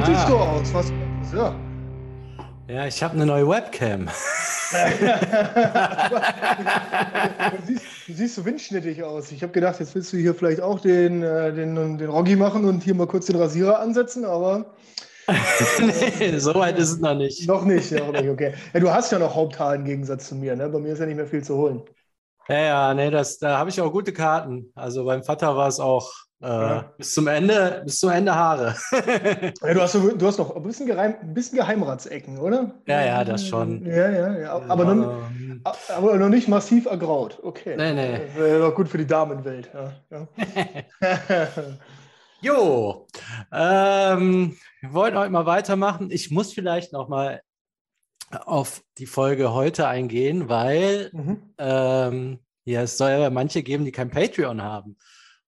gut siehst du aus. Was? Ja. Ja, ich habe eine neue Webcam. du, siehst, du siehst so windschnittig aus. Ich habe gedacht, jetzt willst du hier vielleicht auch den, äh, den, den Roggi machen und hier mal kurz den Rasierer ansetzen, aber. nee, so weit ist es noch nicht. Noch nicht, ja, nicht, okay. Ja, du hast ja noch Haupthaar im Gegensatz zu mir, ne? Bei mir ist ja nicht mehr viel zu holen. Ja, ja, nee, das, da habe ich auch gute Karten. Also beim Vater war es auch äh, bis zum Ende, bis zum Ende Haare. ja, du, hast, du hast noch ein bisschen, Geheim, ein bisschen Geheimratsecken, oder? Ja, ja, das schon. Ja, ja, ja. Aber, ja. Noch, aber noch nicht massiv ergraut. Okay. Nee, nee. Wäre doch gut für die Damenwelt. Ja, ja. jo, ähm, wir wollten heute mal weitermachen. Ich muss vielleicht noch mal auf die Folge heute eingehen, weil mhm. ähm, ja, es soll ja manche geben, die kein Patreon haben.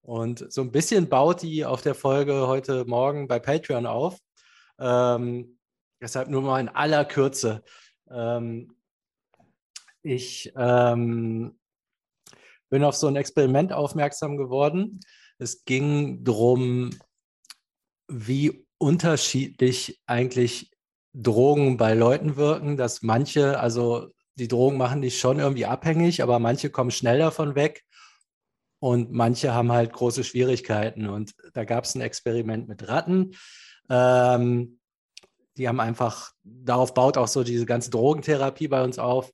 Und so ein bisschen baut die auf der Folge heute Morgen bei Patreon auf. Ähm, deshalb nur mal in aller Kürze. Ähm, ich ähm, bin auf so ein Experiment aufmerksam geworden. Es ging darum, wie unterschiedlich eigentlich Drogen bei Leuten wirken, dass manche, also die Drogen machen dich schon irgendwie abhängig, aber manche kommen schnell davon weg und manche haben halt große Schwierigkeiten. Und da gab es ein Experiment mit Ratten. Ähm, die haben einfach, darauf baut auch so diese ganze Drogentherapie bei uns auf.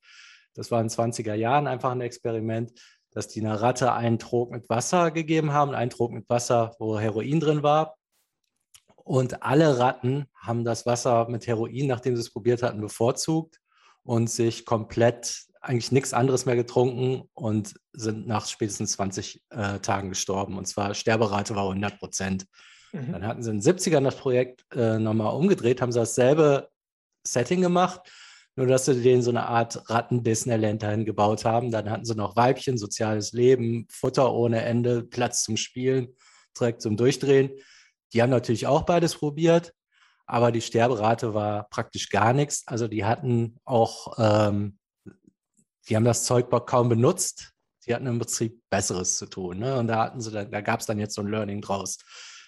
Das war in den 20er Jahren einfach ein Experiment, dass die einer Ratte einen Trog mit Wasser gegeben haben, einen Trog mit Wasser, wo Heroin drin war. Und alle Ratten haben das Wasser mit Heroin, nachdem sie es probiert hatten, bevorzugt und sich komplett eigentlich nichts anderes mehr getrunken und sind nach spätestens 20 äh, Tagen gestorben. Und zwar Sterberate war 100 Prozent. Mhm. Dann hatten sie in den 70ern das Projekt äh, nochmal umgedreht, haben sie dasselbe Setting gemacht, nur dass sie denen so eine Art Ratten-Disneyland dahin gebaut haben. Dann hatten sie noch Weibchen, soziales Leben, Futter ohne Ende, Platz zum Spielen, direkt zum Durchdrehen. Die haben natürlich auch beides probiert, aber die Sterberate war praktisch gar nichts. Also die hatten auch ähm, die haben das Zeug kaum benutzt. Die hatten im Prinzip Besseres zu tun. Ne? Und da hatten sie, da, da gab es dann jetzt so ein Learning draus.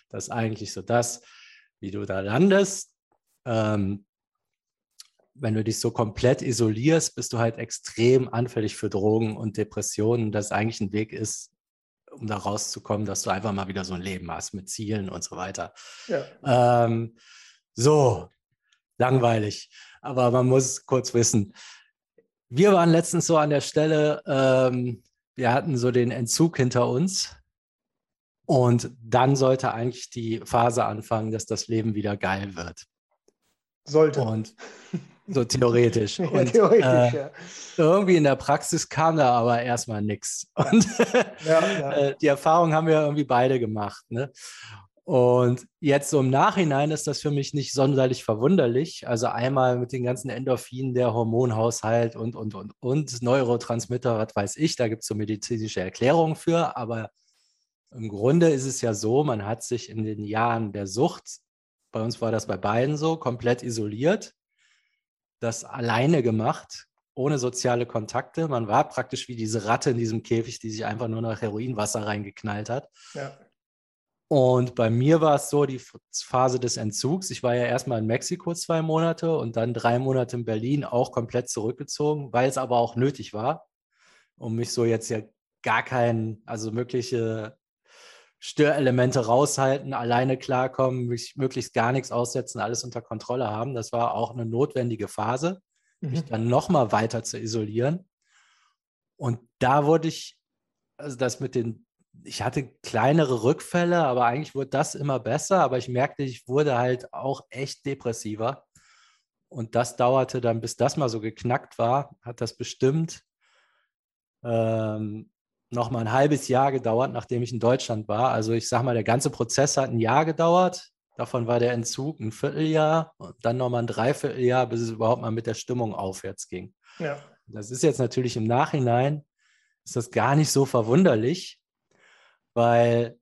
Das ist eigentlich so das, wie du da landest. Ähm, wenn du dich so komplett isolierst, bist du halt extrem anfällig für Drogen und Depressionen. Das eigentlich ein Weg ist, um da rauszukommen, dass du einfach mal wieder so ein Leben hast mit Zielen und so weiter. Ja. Ähm, so, langweilig. Aber man muss kurz wissen, wir waren letztens so an der Stelle, ähm, wir hatten so den Entzug hinter uns. Und dann sollte eigentlich die Phase anfangen, dass das Leben wieder geil wird. Sollte. Und so theoretisch. ja, und, theoretisch, äh, ja. Irgendwie in der Praxis kam da aber erstmal nichts. Und ja, äh, die Erfahrung haben wir irgendwie beide gemacht. Ne? Und jetzt so im Nachhinein ist das für mich nicht sonderlich verwunderlich. Also einmal mit den ganzen Endorphinen, der Hormonhaushalt und, und, und, und Neurotransmitter, was weiß ich, da gibt es so medizinische Erklärungen für. Aber im Grunde ist es ja so, man hat sich in den Jahren der Sucht, bei uns war das bei beiden so, komplett isoliert, das alleine gemacht, ohne soziale Kontakte. Man war praktisch wie diese Ratte in diesem Käfig, die sich einfach nur nach Heroinwasser reingeknallt hat. Ja. Und bei mir war es so, die Phase des Entzugs. Ich war ja erstmal in Mexiko zwei Monate und dann drei Monate in Berlin auch komplett zurückgezogen, weil es aber auch nötig war, um mich so jetzt ja gar kein, also mögliche Störelemente raushalten, alleine klarkommen, mich möglichst gar nichts aussetzen, alles unter Kontrolle haben. Das war auch eine notwendige Phase, mhm. mich dann nochmal weiter zu isolieren. Und da wurde ich, also das mit den ich hatte kleinere Rückfälle, aber eigentlich wurde das immer besser. Aber ich merkte, ich wurde halt auch echt depressiver. Und das dauerte dann, bis das mal so geknackt war, hat das bestimmt ähm, noch mal ein halbes Jahr gedauert, nachdem ich in Deutschland war. Also ich sage mal, der ganze Prozess hat ein Jahr gedauert. Davon war der Entzug ein Vierteljahr und dann noch mal ein Dreivierteljahr, bis es überhaupt mal mit der Stimmung aufwärts ging. Ja. Das ist jetzt natürlich im Nachhinein, ist das gar nicht so verwunderlich, weil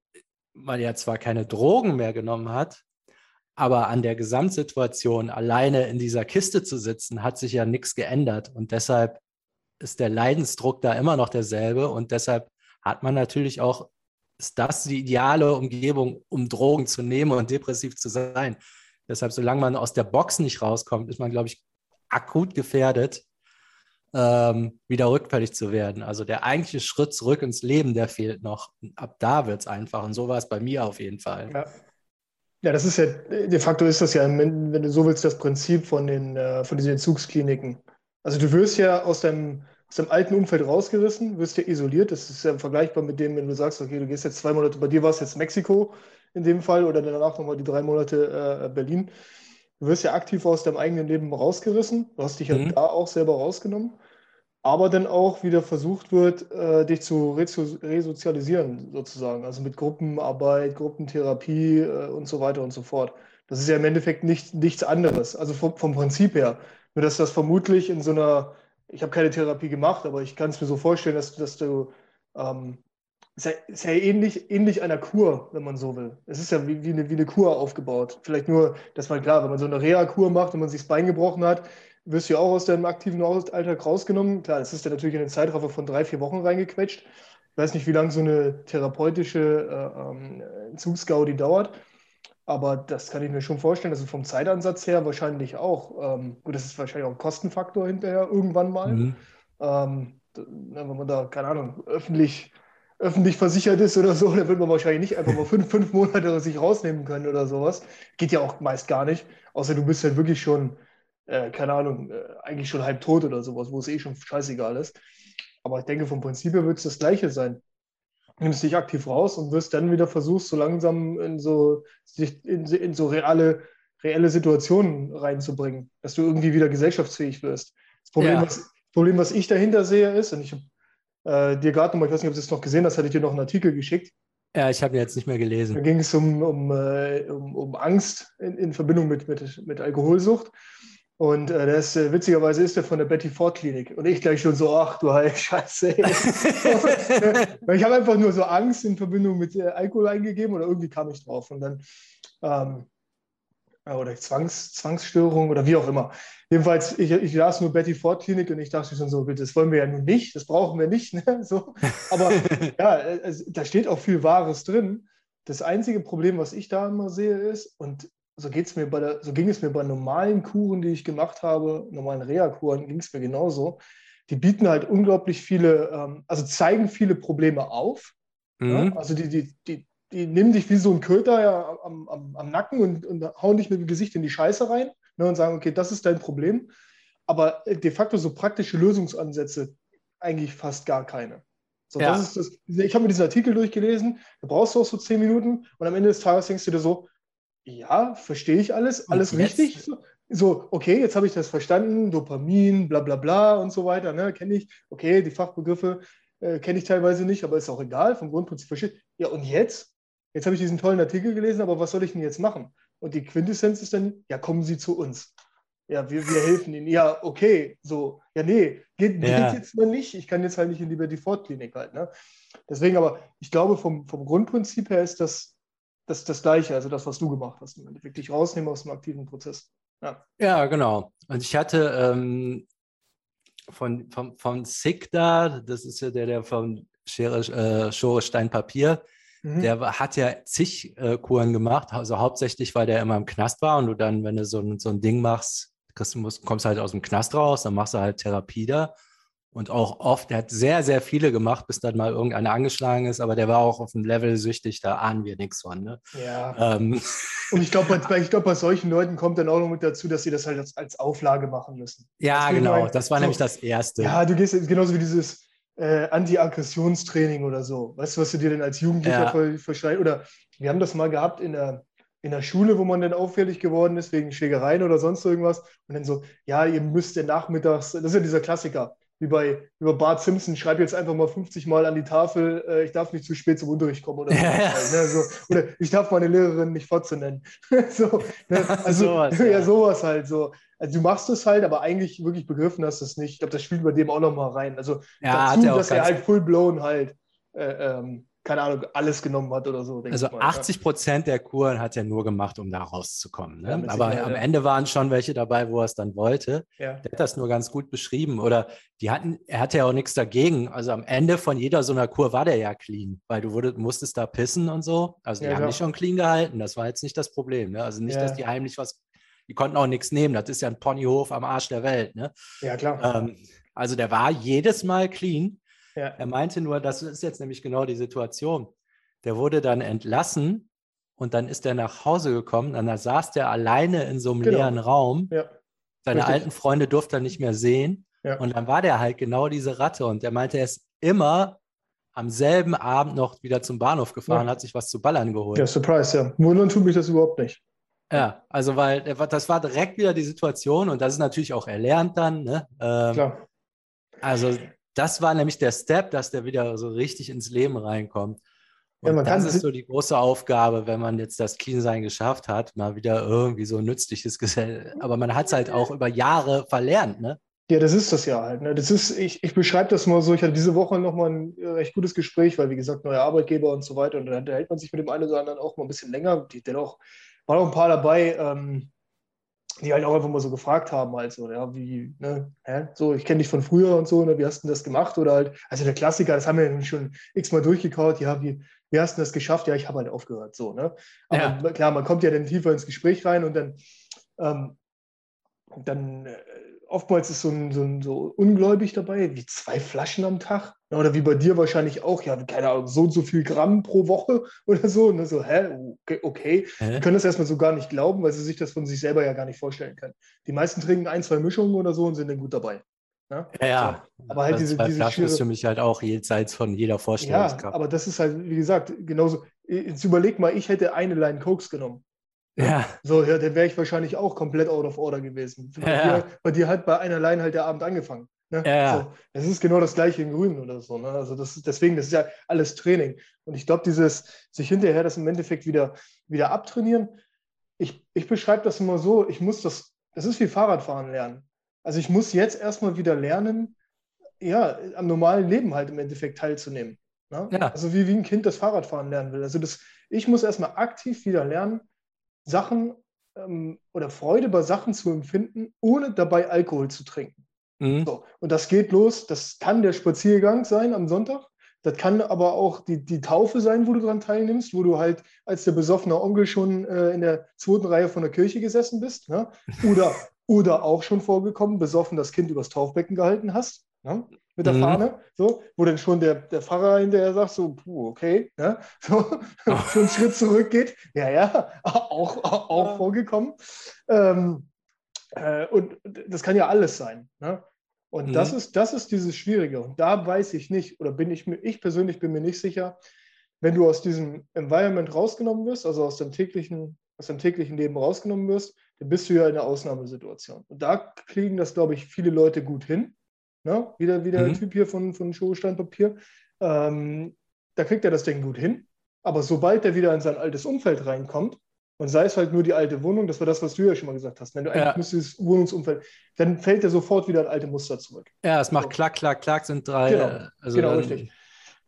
man ja zwar keine Drogen mehr genommen hat, aber an der Gesamtsituation alleine in dieser Kiste zu sitzen, hat sich ja nichts geändert. Und deshalb ist der Leidensdruck da immer noch derselbe. Und deshalb hat man natürlich auch, ist das die ideale Umgebung, um Drogen zu nehmen und depressiv zu sein. Deshalb, solange man aus der Box nicht rauskommt, ist man, glaube ich, akut gefährdet, ähm, wieder rückfällig zu werden. Also der eigentliche Schritt zurück ins Leben, der fehlt noch. Ab da wird es einfach. Und so war es bei mir auf jeden Fall. Ja. ja. das ist ja, de facto ist das ja, wenn, du so willst, das Prinzip von, den, äh, von diesen Entzugskliniken. Also du wirst ja aus deinem, aus deinem alten Umfeld rausgerissen, wirst ja isoliert. Das ist ja vergleichbar mit dem, wenn du sagst, okay, du gehst jetzt zwei Monate, bei dir war es jetzt Mexiko in dem Fall oder danach nochmal die drei Monate äh, Berlin. Du wirst ja aktiv aus deinem eigenen Leben rausgerissen. Du hast dich ja mhm. da auch selber rausgenommen. Aber dann auch wieder versucht wird, äh, dich zu resozialisieren, sozusagen. Also mit Gruppenarbeit, Gruppentherapie äh, und so weiter und so fort. Das ist ja im Endeffekt nicht, nichts anderes. Also vom, vom Prinzip her. Nur dass das vermutlich in so einer, ich habe keine Therapie gemacht, aber ich kann es mir so vorstellen, dass, dass du ähm, ist ja, ist ja ähnlich, ähnlich einer Kur, wenn man so will. Es ist ja wie, wie, eine, wie eine Kur aufgebaut. Vielleicht nur, dass man klar, wenn man so eine Reha-Kur macht und man sich das Bein gebrochen hat, wirst du ja auch aus deinem aktiven Alltag rausgenommen. Klar, es ist ja natürlich in den Zeitraffer von drei, vier Wochen reingequetscht. Ich weiß nicht, wie lange so eine therapeutische äh, ähm, Entzugsgaudi dauert. Aber das kann ich mir schon vorstellen. Also vom Zeitansatz her wahrscheinlich auch. Ähm, gut, das ist wahrscheinlich auch ein Kostenfaktor hinterher irgendwann mal. Mhm. Ähm, wenn man da, keine Ahnung, öffentlich öffentlich versichert ist oder so, dann wird man wahrscheinlich nicht einfach mal fünf, fünf Monate sich rausnehmen können oder sowas. Geht ja auch meist gar nicht. Außer du bist halt wirklich schon, äh, keine Ahnung, äh, eigentlich schon halb tot oder sowas, wo es eh schon scheißegal ist. Aber ich denke, vom Prinzip her wird es das Gleiche sein. Du nimmst dich aktiv raus und wirst dann wieder versuchst, so langsam in so, in, in so reale, reelle Situationen reinzubringen, dass du irgendwie wieder gesellschaftsfähig wirst. Das Problem, ja. was, Problem was ich dahinter sehe, ist, und ich habe äh, dir gerade nochmal, ich weiß nicht, ob du es noch gesehen hast, hatte ich dir noch einen Artikel geschickt. Ja, ich habe ihn jetzt nicht mehr gelesen. Da ging es um, um, äh, um, um Angst in, in, Verbindung mit, mit, mit Alkoholsucht. Und äh, das, äh, witzigerweise ist der von der Betty Ford Klinik. Und ich gleich schon so, ach du Heil, Scheiße. ich habe einfach nur so Angst in Verbindung mit äh, Alkohol eingegeben oder irgendwie kam ich drauf. Und dann ähm, oder Zwangs, Zwangsstörung oder wie auch immer. Jedenfalls, ich, ich las nur Betty Ford Klinik und ich dachte schon so, das wollen wir ja nun nicht, das brauchen wir nicht. Ne? So. Aber ja, es, da steht auch viel Wahres drin. Das einzige Problem, was ich da immer sehe, ist, und so, geht's mir bei der, so ging es mir bei normalen Kuren, die ich gemacht habe, normalen Reha-Kuren, ging es mir genauso. Die bieten halt unglaublich viele, ähm, also zeigen viele Probleme auf. Mhm. Ja? Also die, die, die, die nehmen dich wie so ein Köter ja, am, am, am, Nacken und, und, hauen dich mit dem Gesicht in die Scheiße rein ne, und sagen, okay, das ist dein Problem. Aber de facto so praktische Lösungsansätze eigentlich fast gar keine. So, ja. das ist das, ich habe mir diesen Artikel durchgelesen, da brauchst du auch so zehn Minuten und am Ende des Tages denkst du dir so, ja, verstehe ich alles, alles richtig. So, so, okay, jetzt habe ich das verstanden, Dopamin, bla bla bla und so weiter, ne, kenne ich. Okay, die Fachbegriffe äh, kenne ich teilweise nicht, aber ist auch egal, vom Grundprinzip verstehe Ja, und jetzt? Jetzt habe ich diesen tollen Artikel gelesen, aber was soll ich denn jetzt machen? Und die Quintessenz ist dann, ja, kommen Sie zu uns. Ja, wir, wir helfen Ihnen. Ja, okay, so, ja, nee, geht, ja. geht jetzt mal nicht. Ich kann jetzt halt nicht in die Betty Ford Klinik halt. Ne? Deswegen aber, ich glaube, vom, vom Grundprinzip her ist das, das das Gleiche, also das, was du gemacht hast. Wirklich rausnehmen aus dem aktiven Prozess. Ja, ja genau. Und ich hatte ähm, von, von, von SICK da, das ist ja der, der von Schere, äh, Schere Stein Papier, Mhm. Der hat ja zig äh, Kuren gemacht, also hauptsächlich, weil der immer im Knast war und du dann, wenn du so, ein, so ein Ding machst, kriegst, musst, kommst halt aus dem Knast raus, dann machst du halt Therapie da. Und auch oft, der hat sehr, sehr viele gemacht, bis dann mal irgendeiner angeschlagen ist, aber der war auch auf dem Level süchtig, da ahnen wir nichts von. Ne? Ja. Ähm. Und ich glaube, bei, glaub, bei solchen Leuten kommt dann auch noch mit dazu, dass sie das halt als, als Auflage machen müssen. Ja, das genau, das war so, nämlich das Erste. Ja, du gehst genauso wie dieses, äh, Anti-Aggressionstraining oder so. Weißt du, was du dir denn als Jugendlicher ja. verschreibst? Oder wir haben das mal gehabt in der, in der Schule, wo man dann auffällig geworden ist wegen Schlägereien oder sonst irgendwas. Und dann so, ja, ihr müsst ja nachmittags, das ist ja dieser Klassiker, wie bei, bei Bart Simpson, schreib jetzt einfach mal 50 Mal an die Tafel, äh, ich darf nicht zu spät zum Unterricht kommen oder, ja. so, ne? so, oder ich darf meine Lehrerin nicht fortzunennen. so, ne? Also sowas, ja. ja. sowas halt so. Also du machst es halt, aber eigentlich wirklich begriffen hast du es nicht. Ich glaube, das spielt bei dem auch nochmal rein. Also ja, dazu, dass er halt full blown halt äh, ähm, keine Ahnung, alles genommen hat oder so. Also mal, 80 Prozent ja. der Kuren hat er nur gemacht, um da rauszukommen. Ne? Ja, Aber am Ende waren schon welche dabei, wo er es dann wollte. Ja. Der hat das nur ganz gut beschrieben. Oder die hatten, er hatte ja auch nichts dagegen. Also am Ende von jeder so einer Kur war der ja clean, weil du wurde, musstest da pissen und so. Also die haben dich schon clean gehalten. Das war jetzt nicht das Problem. Ne? Also nicht, dass die heimlich was die konnten auch nichts nehmen. Das ist ja ein Ponyhof am Arsch der Welt. Ne? Ja, klar. Ähm, also der war jedes Mal clean. Ja. Er meinte nur, das ist jetzt nämlich genau die Situation. Der wurde dann entlassen und dann ist er nach Hause gekommen und dann saß der alleine in so einem Genau. leeren Raum. Ja. Seine Richtig. alten Freunde durfte er nicht mehr sehen. Ja. Und dann war der halt genau diese Ratte. Und er meinte, er ist immer am selben Abend noch wieder zum Bahnhof gefahren, Ja. hat sich was zu ballern geholt. Ja, Surprise, ja. Wundern tut mich das überhaupt nicht. Ja, also weil das war direkt wieder die Situation und das ist natürlich auch erlernt dann. Ne? Ähm, Klar. also das war nämlich der Step, dass der wieder so richtig ins Leben reinkommt. Ja, Und man das ist so die große Aufgabe, wenn man jetzt das Clean-Sein geschafft hat, mal wieder irgendwie so ein nützliches Gesell. Aber man hat es halt auch über Jahre verlernt, ne? Ja, das ist das ja halt. Ne? Das ist, ich, ich beschreibe das mal so, ich hatte diese Woche nochmal ein äh, recht gutes Gespräch, weil wie gesagt, neuer Arbeitgeber und so weiter. Und dann unterhält man sich mit dem einen oder anderen auch mal ein bisschen länger. Die, dennoch waren auch ein paar dabei, ähm, die halt auch einfach mal so gefragt haben, halt so, ja, wie, ne, hä? so, ich kenne dich von früher und so, ne, wie hast du das gemacht? Oder halt, also der Klassiker, das haben wir ja schon x-mal durchgekaut, ja, wie, wie hast du das geschafft? Ja, ich habe halt aufgehört, so, ne? Aber klar, man kommt ja dann tiefer ins Gespräch rein und dann, ähm, dann äh, oftmals ist so ein, so ein so ungläubig dabei, wie zwei Flaschen am Tag. Ja, Oder wie bei dir wahrscheinlich auch, ja, keine Ahnung, so und so viel Gramm pro Woche oder so. Und dann so, hä, okay, okay. Die Hä? können das erstmal so gar nicht glauben, weil sie sich das von sich selber ja gar nicht vorstellen können. Die meisten trinken ein, zwei Mischungen oder so und sind dann gut dabei. Ja, Ja, ja. aber halt Also diese, zwei diese Flaschen ist schiere- für mich halt auch jenseits von jeder ja, Vorstellungskraft. aber das ist halt, wie gesagt, genauso. Jetzt überleg mal, ich hätte eine Line Cokes genommen. Ja, So, ja, dann wäre ich wahrscheinlich auch komplett out of order gewesen. Bei, Ja, ja. dir, bei dir hat bei einer Line halt der Abend angefangen. Ne? Ja. So, das ist genau das gleiche in Grün oder so. Ne? Also das deswegen, das ist ja alles Training. Und ich glaube, dieses sich hinterher das im Endeffekt wieder, wieder abtrainieren, ich, ich beschreibe das immer so, ich muss das, das ist wie Fahrradfahren lernen. Also ich muss jetzt erstmal wieder lernen, ja, am normalen Leben halt im Endeffekt teilzunehmen. Ne? Ja. Also wie, wie ein Kind das Fahrradfahren lernen will. Also das, ich muss erstmal aktiv wieder lernen, Sachen ähm, oder Freude bei Sachen zu empfinden, ohne dabei Alkohol zu trinken. Mhm. So, und das geht los, das kann der Spaziergang sein am Sonntag, das kann aber auch die, die Taufe sein, wo du daran teilnimmst, wo du halt als der besoffene Onkel schon äh, in der zweiten Reihe von der Kirche gesessen bist. Ne? Oder, oder auch schon vorgekommen, besoffen das Kind übers Taufbecken gehalten hast. Ne? Mit der Mhm. Fahne, so, wo dann schon der, der Pfarrer hinterher sagt, so, puh, okay, ne? so, schon einen Schritt zurückgeht. Ja, ja, auch, auch, auch Ja. vorgekommen. Ähm, äh, und das kann ja alles sein. Ne? Und Mhm. das, ist, das ist dieses Schwierige. Und da weiß ich nicht, oder bin ich mir, ich persönlich bin mir nicht sicher, wenn du aus diesem Environment rausgenommen wirst, also aus dem täglichen, aus dem täglichen Leben rausgenommen wirst, dann bist du ja in einer Ausnahmesituation. Und da kriegen das, glaube ich, viele Leute gut hin. Ne? Wieder, wie der Mhm. Typ hier von, von Showsteinpapier. Ähm, da kriegt er das Ding gut hin. Aber sobald er wieder in sein altes Umfeld reinkommt, und sei es halt nur die alte Wohnung, das war das, was du ja schon mal gesagt hast, wenn du eigentlich Ja. müsstest Wohnungsumfeld, dann fällt er sofort wieder in alte Muster zurück. ja, es macht So. klack, klack, klack, sind drei. Genau. äh, also genau, richtig.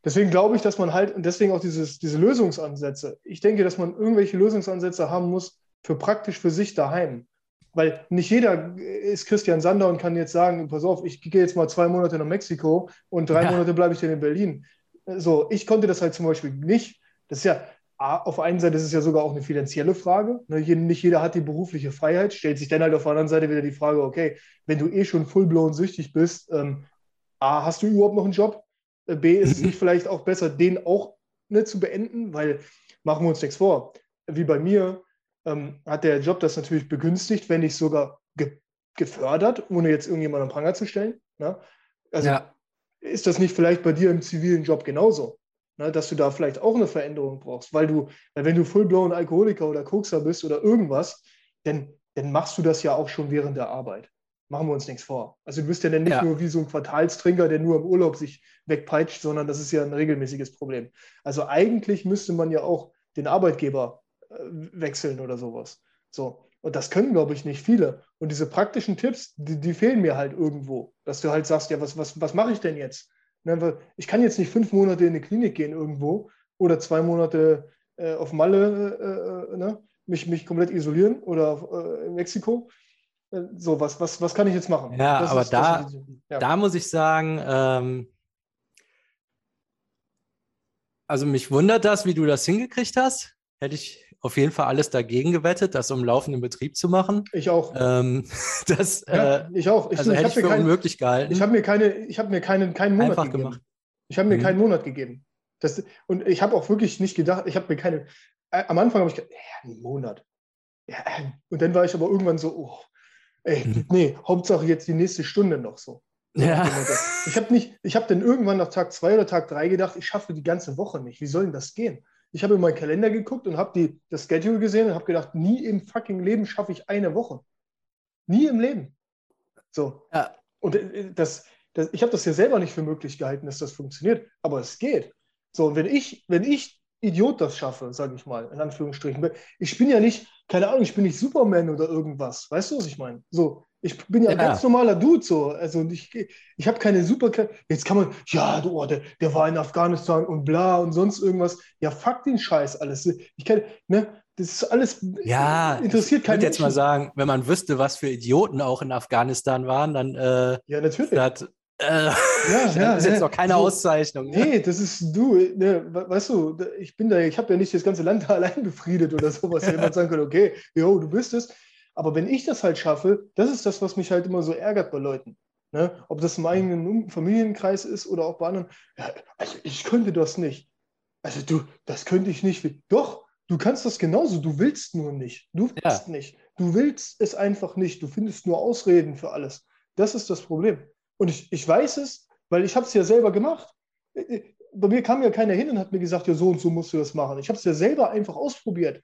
Deswegen glaube ich, dass man halt, und deswegen auch dieses, diese Lösungsansätze, ich denke, dass man irgendwelche Lösungsansätze haben muss für praktisch für sich daheim. Weil nicht jeder ist Christian Sander und kann jetzt sagen, pass auf, ich gehe jetzt mal zwei Monate nach Mexiko und drei Ja. Monate bleibe ich dann in Berlin. So, ich konnte das halt zum Beispiel nicht. Das ist ja, auf der einen Seite ist es ja sogar auch eine finanzielle Frage. Ne, Nicht jeder hat die berufliche Freiheit. Stellt sich dann halt auf der anderen Seite wieder die Frage, okay, wenn du eh schon full-blown süchtig bist, ähm, A, hast du überhaupt noch einen Job? Äh, B, ist es nicht vielleicht auch besser, den auch ne, zu beenden? Weil, machen wir uns nichts vor, wie bei mir, ähm, hat der Job das natürlich begünstigt, wenn nicht sogar ge gefördert, ohne jetzt irgendjemanden am Pranger zu stellen. Ne? Also ja, ist das nicht vielleicht bei dir im zivilen Job genauso? Ne, dass du da vielleicht auch eine Veränderung brauchst, weil du, weil wenn du full-blown Alkoholiker oder Kokser bist oder irgendwas, dann, dann machst du das ja auch schon während der Arbeit. Machen wir uns nichts vor. Also du bist ja dann nicht Ja. nur wie so ein Quartalstrinker, der nur im Urlaub sich wegpeitscht, sondern das ist ja ein regelmäßiges Problem. Also eigentlich müsste man ja auch den Arbeitgeber wechseln oder sowas. So. Und das können, glaube ich, nicht viele. Und diese praktischen Tipps, die, die fehlen mir halt irgendwo. Dass du halt sagst, ja, was, was, was mache ich denn jetzt? Ne, ich kann jetzt nicht fünf Monate in eine Klinik gehen irgendwo oder zwei Monate äh, auf Malle äh, äh, ne, mich, mich komplett isolieren oder äh, in Mexiko. Äh, so, was, was, was kann ich jetzt machen? Ja, aber da- sind die- ja. da muss ich sagen, ähm, also mich wundert das, wie du das hingekriegt hast. Hätte ich auf jeden Fall alles dagegen gewettet, das um laufenden Betrieb zu machen. Ich auch. Ähm, das, ja, äh, ich auch. Ich, also ich hätte ich für kein, unmöglich gehalten. Ich habe mir, keine, ich hab mir keinen, keinen Monat Einfach gegeben. gemacht. Ich habe mir mhm. keinen Monat gegeben. Das, und ich habe auch wirklich nicht gedacht, ich habe mir keine, äh, am Anfang habe ich gedacht, ja, einen Monat. Ja, äh, und dann war ich aber irgendwann so, oh, ey, mhm. nee, Hauptsache jetzt die nächste Stunde noch so. Ja. Ich habe nicht, ich habe dann irgendwann nach Tag zwei oder Tag drei gedacht, ich schaffe die ganze Woche nicht. Wie soll denn das gehen? Ich habe in meinen Kalender geguckt und habe das Schedule gesehen und habe gedacht, nie im fucking Leben schaffe ich eine Woche. Nie im Leben. So. Ja. Und äh, das, das ich habe das ja selber nicht für möglich gehalten, dass das funktioniert, aber es geht. So, und wenn ich, wenn ich Idiot das schaffe, sage ich mal, in Anführungsstrichen, ich bin ja nicht, keine Ahnung, ich bin nicht Superman oder irgendwas. Weißt du, was ich meine? So, ich bin ja ein ganz normaler Dude so. Also ich, ich habe keine super. Jetzt kann man, ja, du, oh, der, der war in Afghanistan und bla und sonst irgendwas. Ja, fuck den Scheiß alles. Ich kann, ne, das ist alles ja, interessiert keinen. Ich würde jetzt mal sagen, wenn man wüsste, was für Idioten auch in Afghanistan waren, dann äh, ja, natürlich. Das, äh, ja, ja, das ist jetzt noch keine so, Auszeichnung. Ne? Nee, das ist du. Ne, weißt du, ich bin da, ich habe ja nicht das ganze Land da allein befriedet oder sowas. Jemand sagen könnte, okay, jo, du bist es. Aber wenn ich das halt schaffe, das ist das, was mich halt immer so ärgert bei Leuten. Ne? Ob das im eigenen Familienkreis ist oder auch bei anderen. Ja, also ich könnte das nicht. Also du, das könnte ich nicht. Doch, du kannst das genauso. Du willst nur nicht. Du willst ja. nicht. Du willst es einfach nicht. Du findest nur Ausreden für alles. Das ist das Problem. Und ich, ich weiß es, weil ich habe es ja selber gemacht. Äh, äh, bei mir kam ja keiner hin und hat mir gesagt, ja, so und so musst du das machen. Ich habe es ja selber einfach ausprobiert.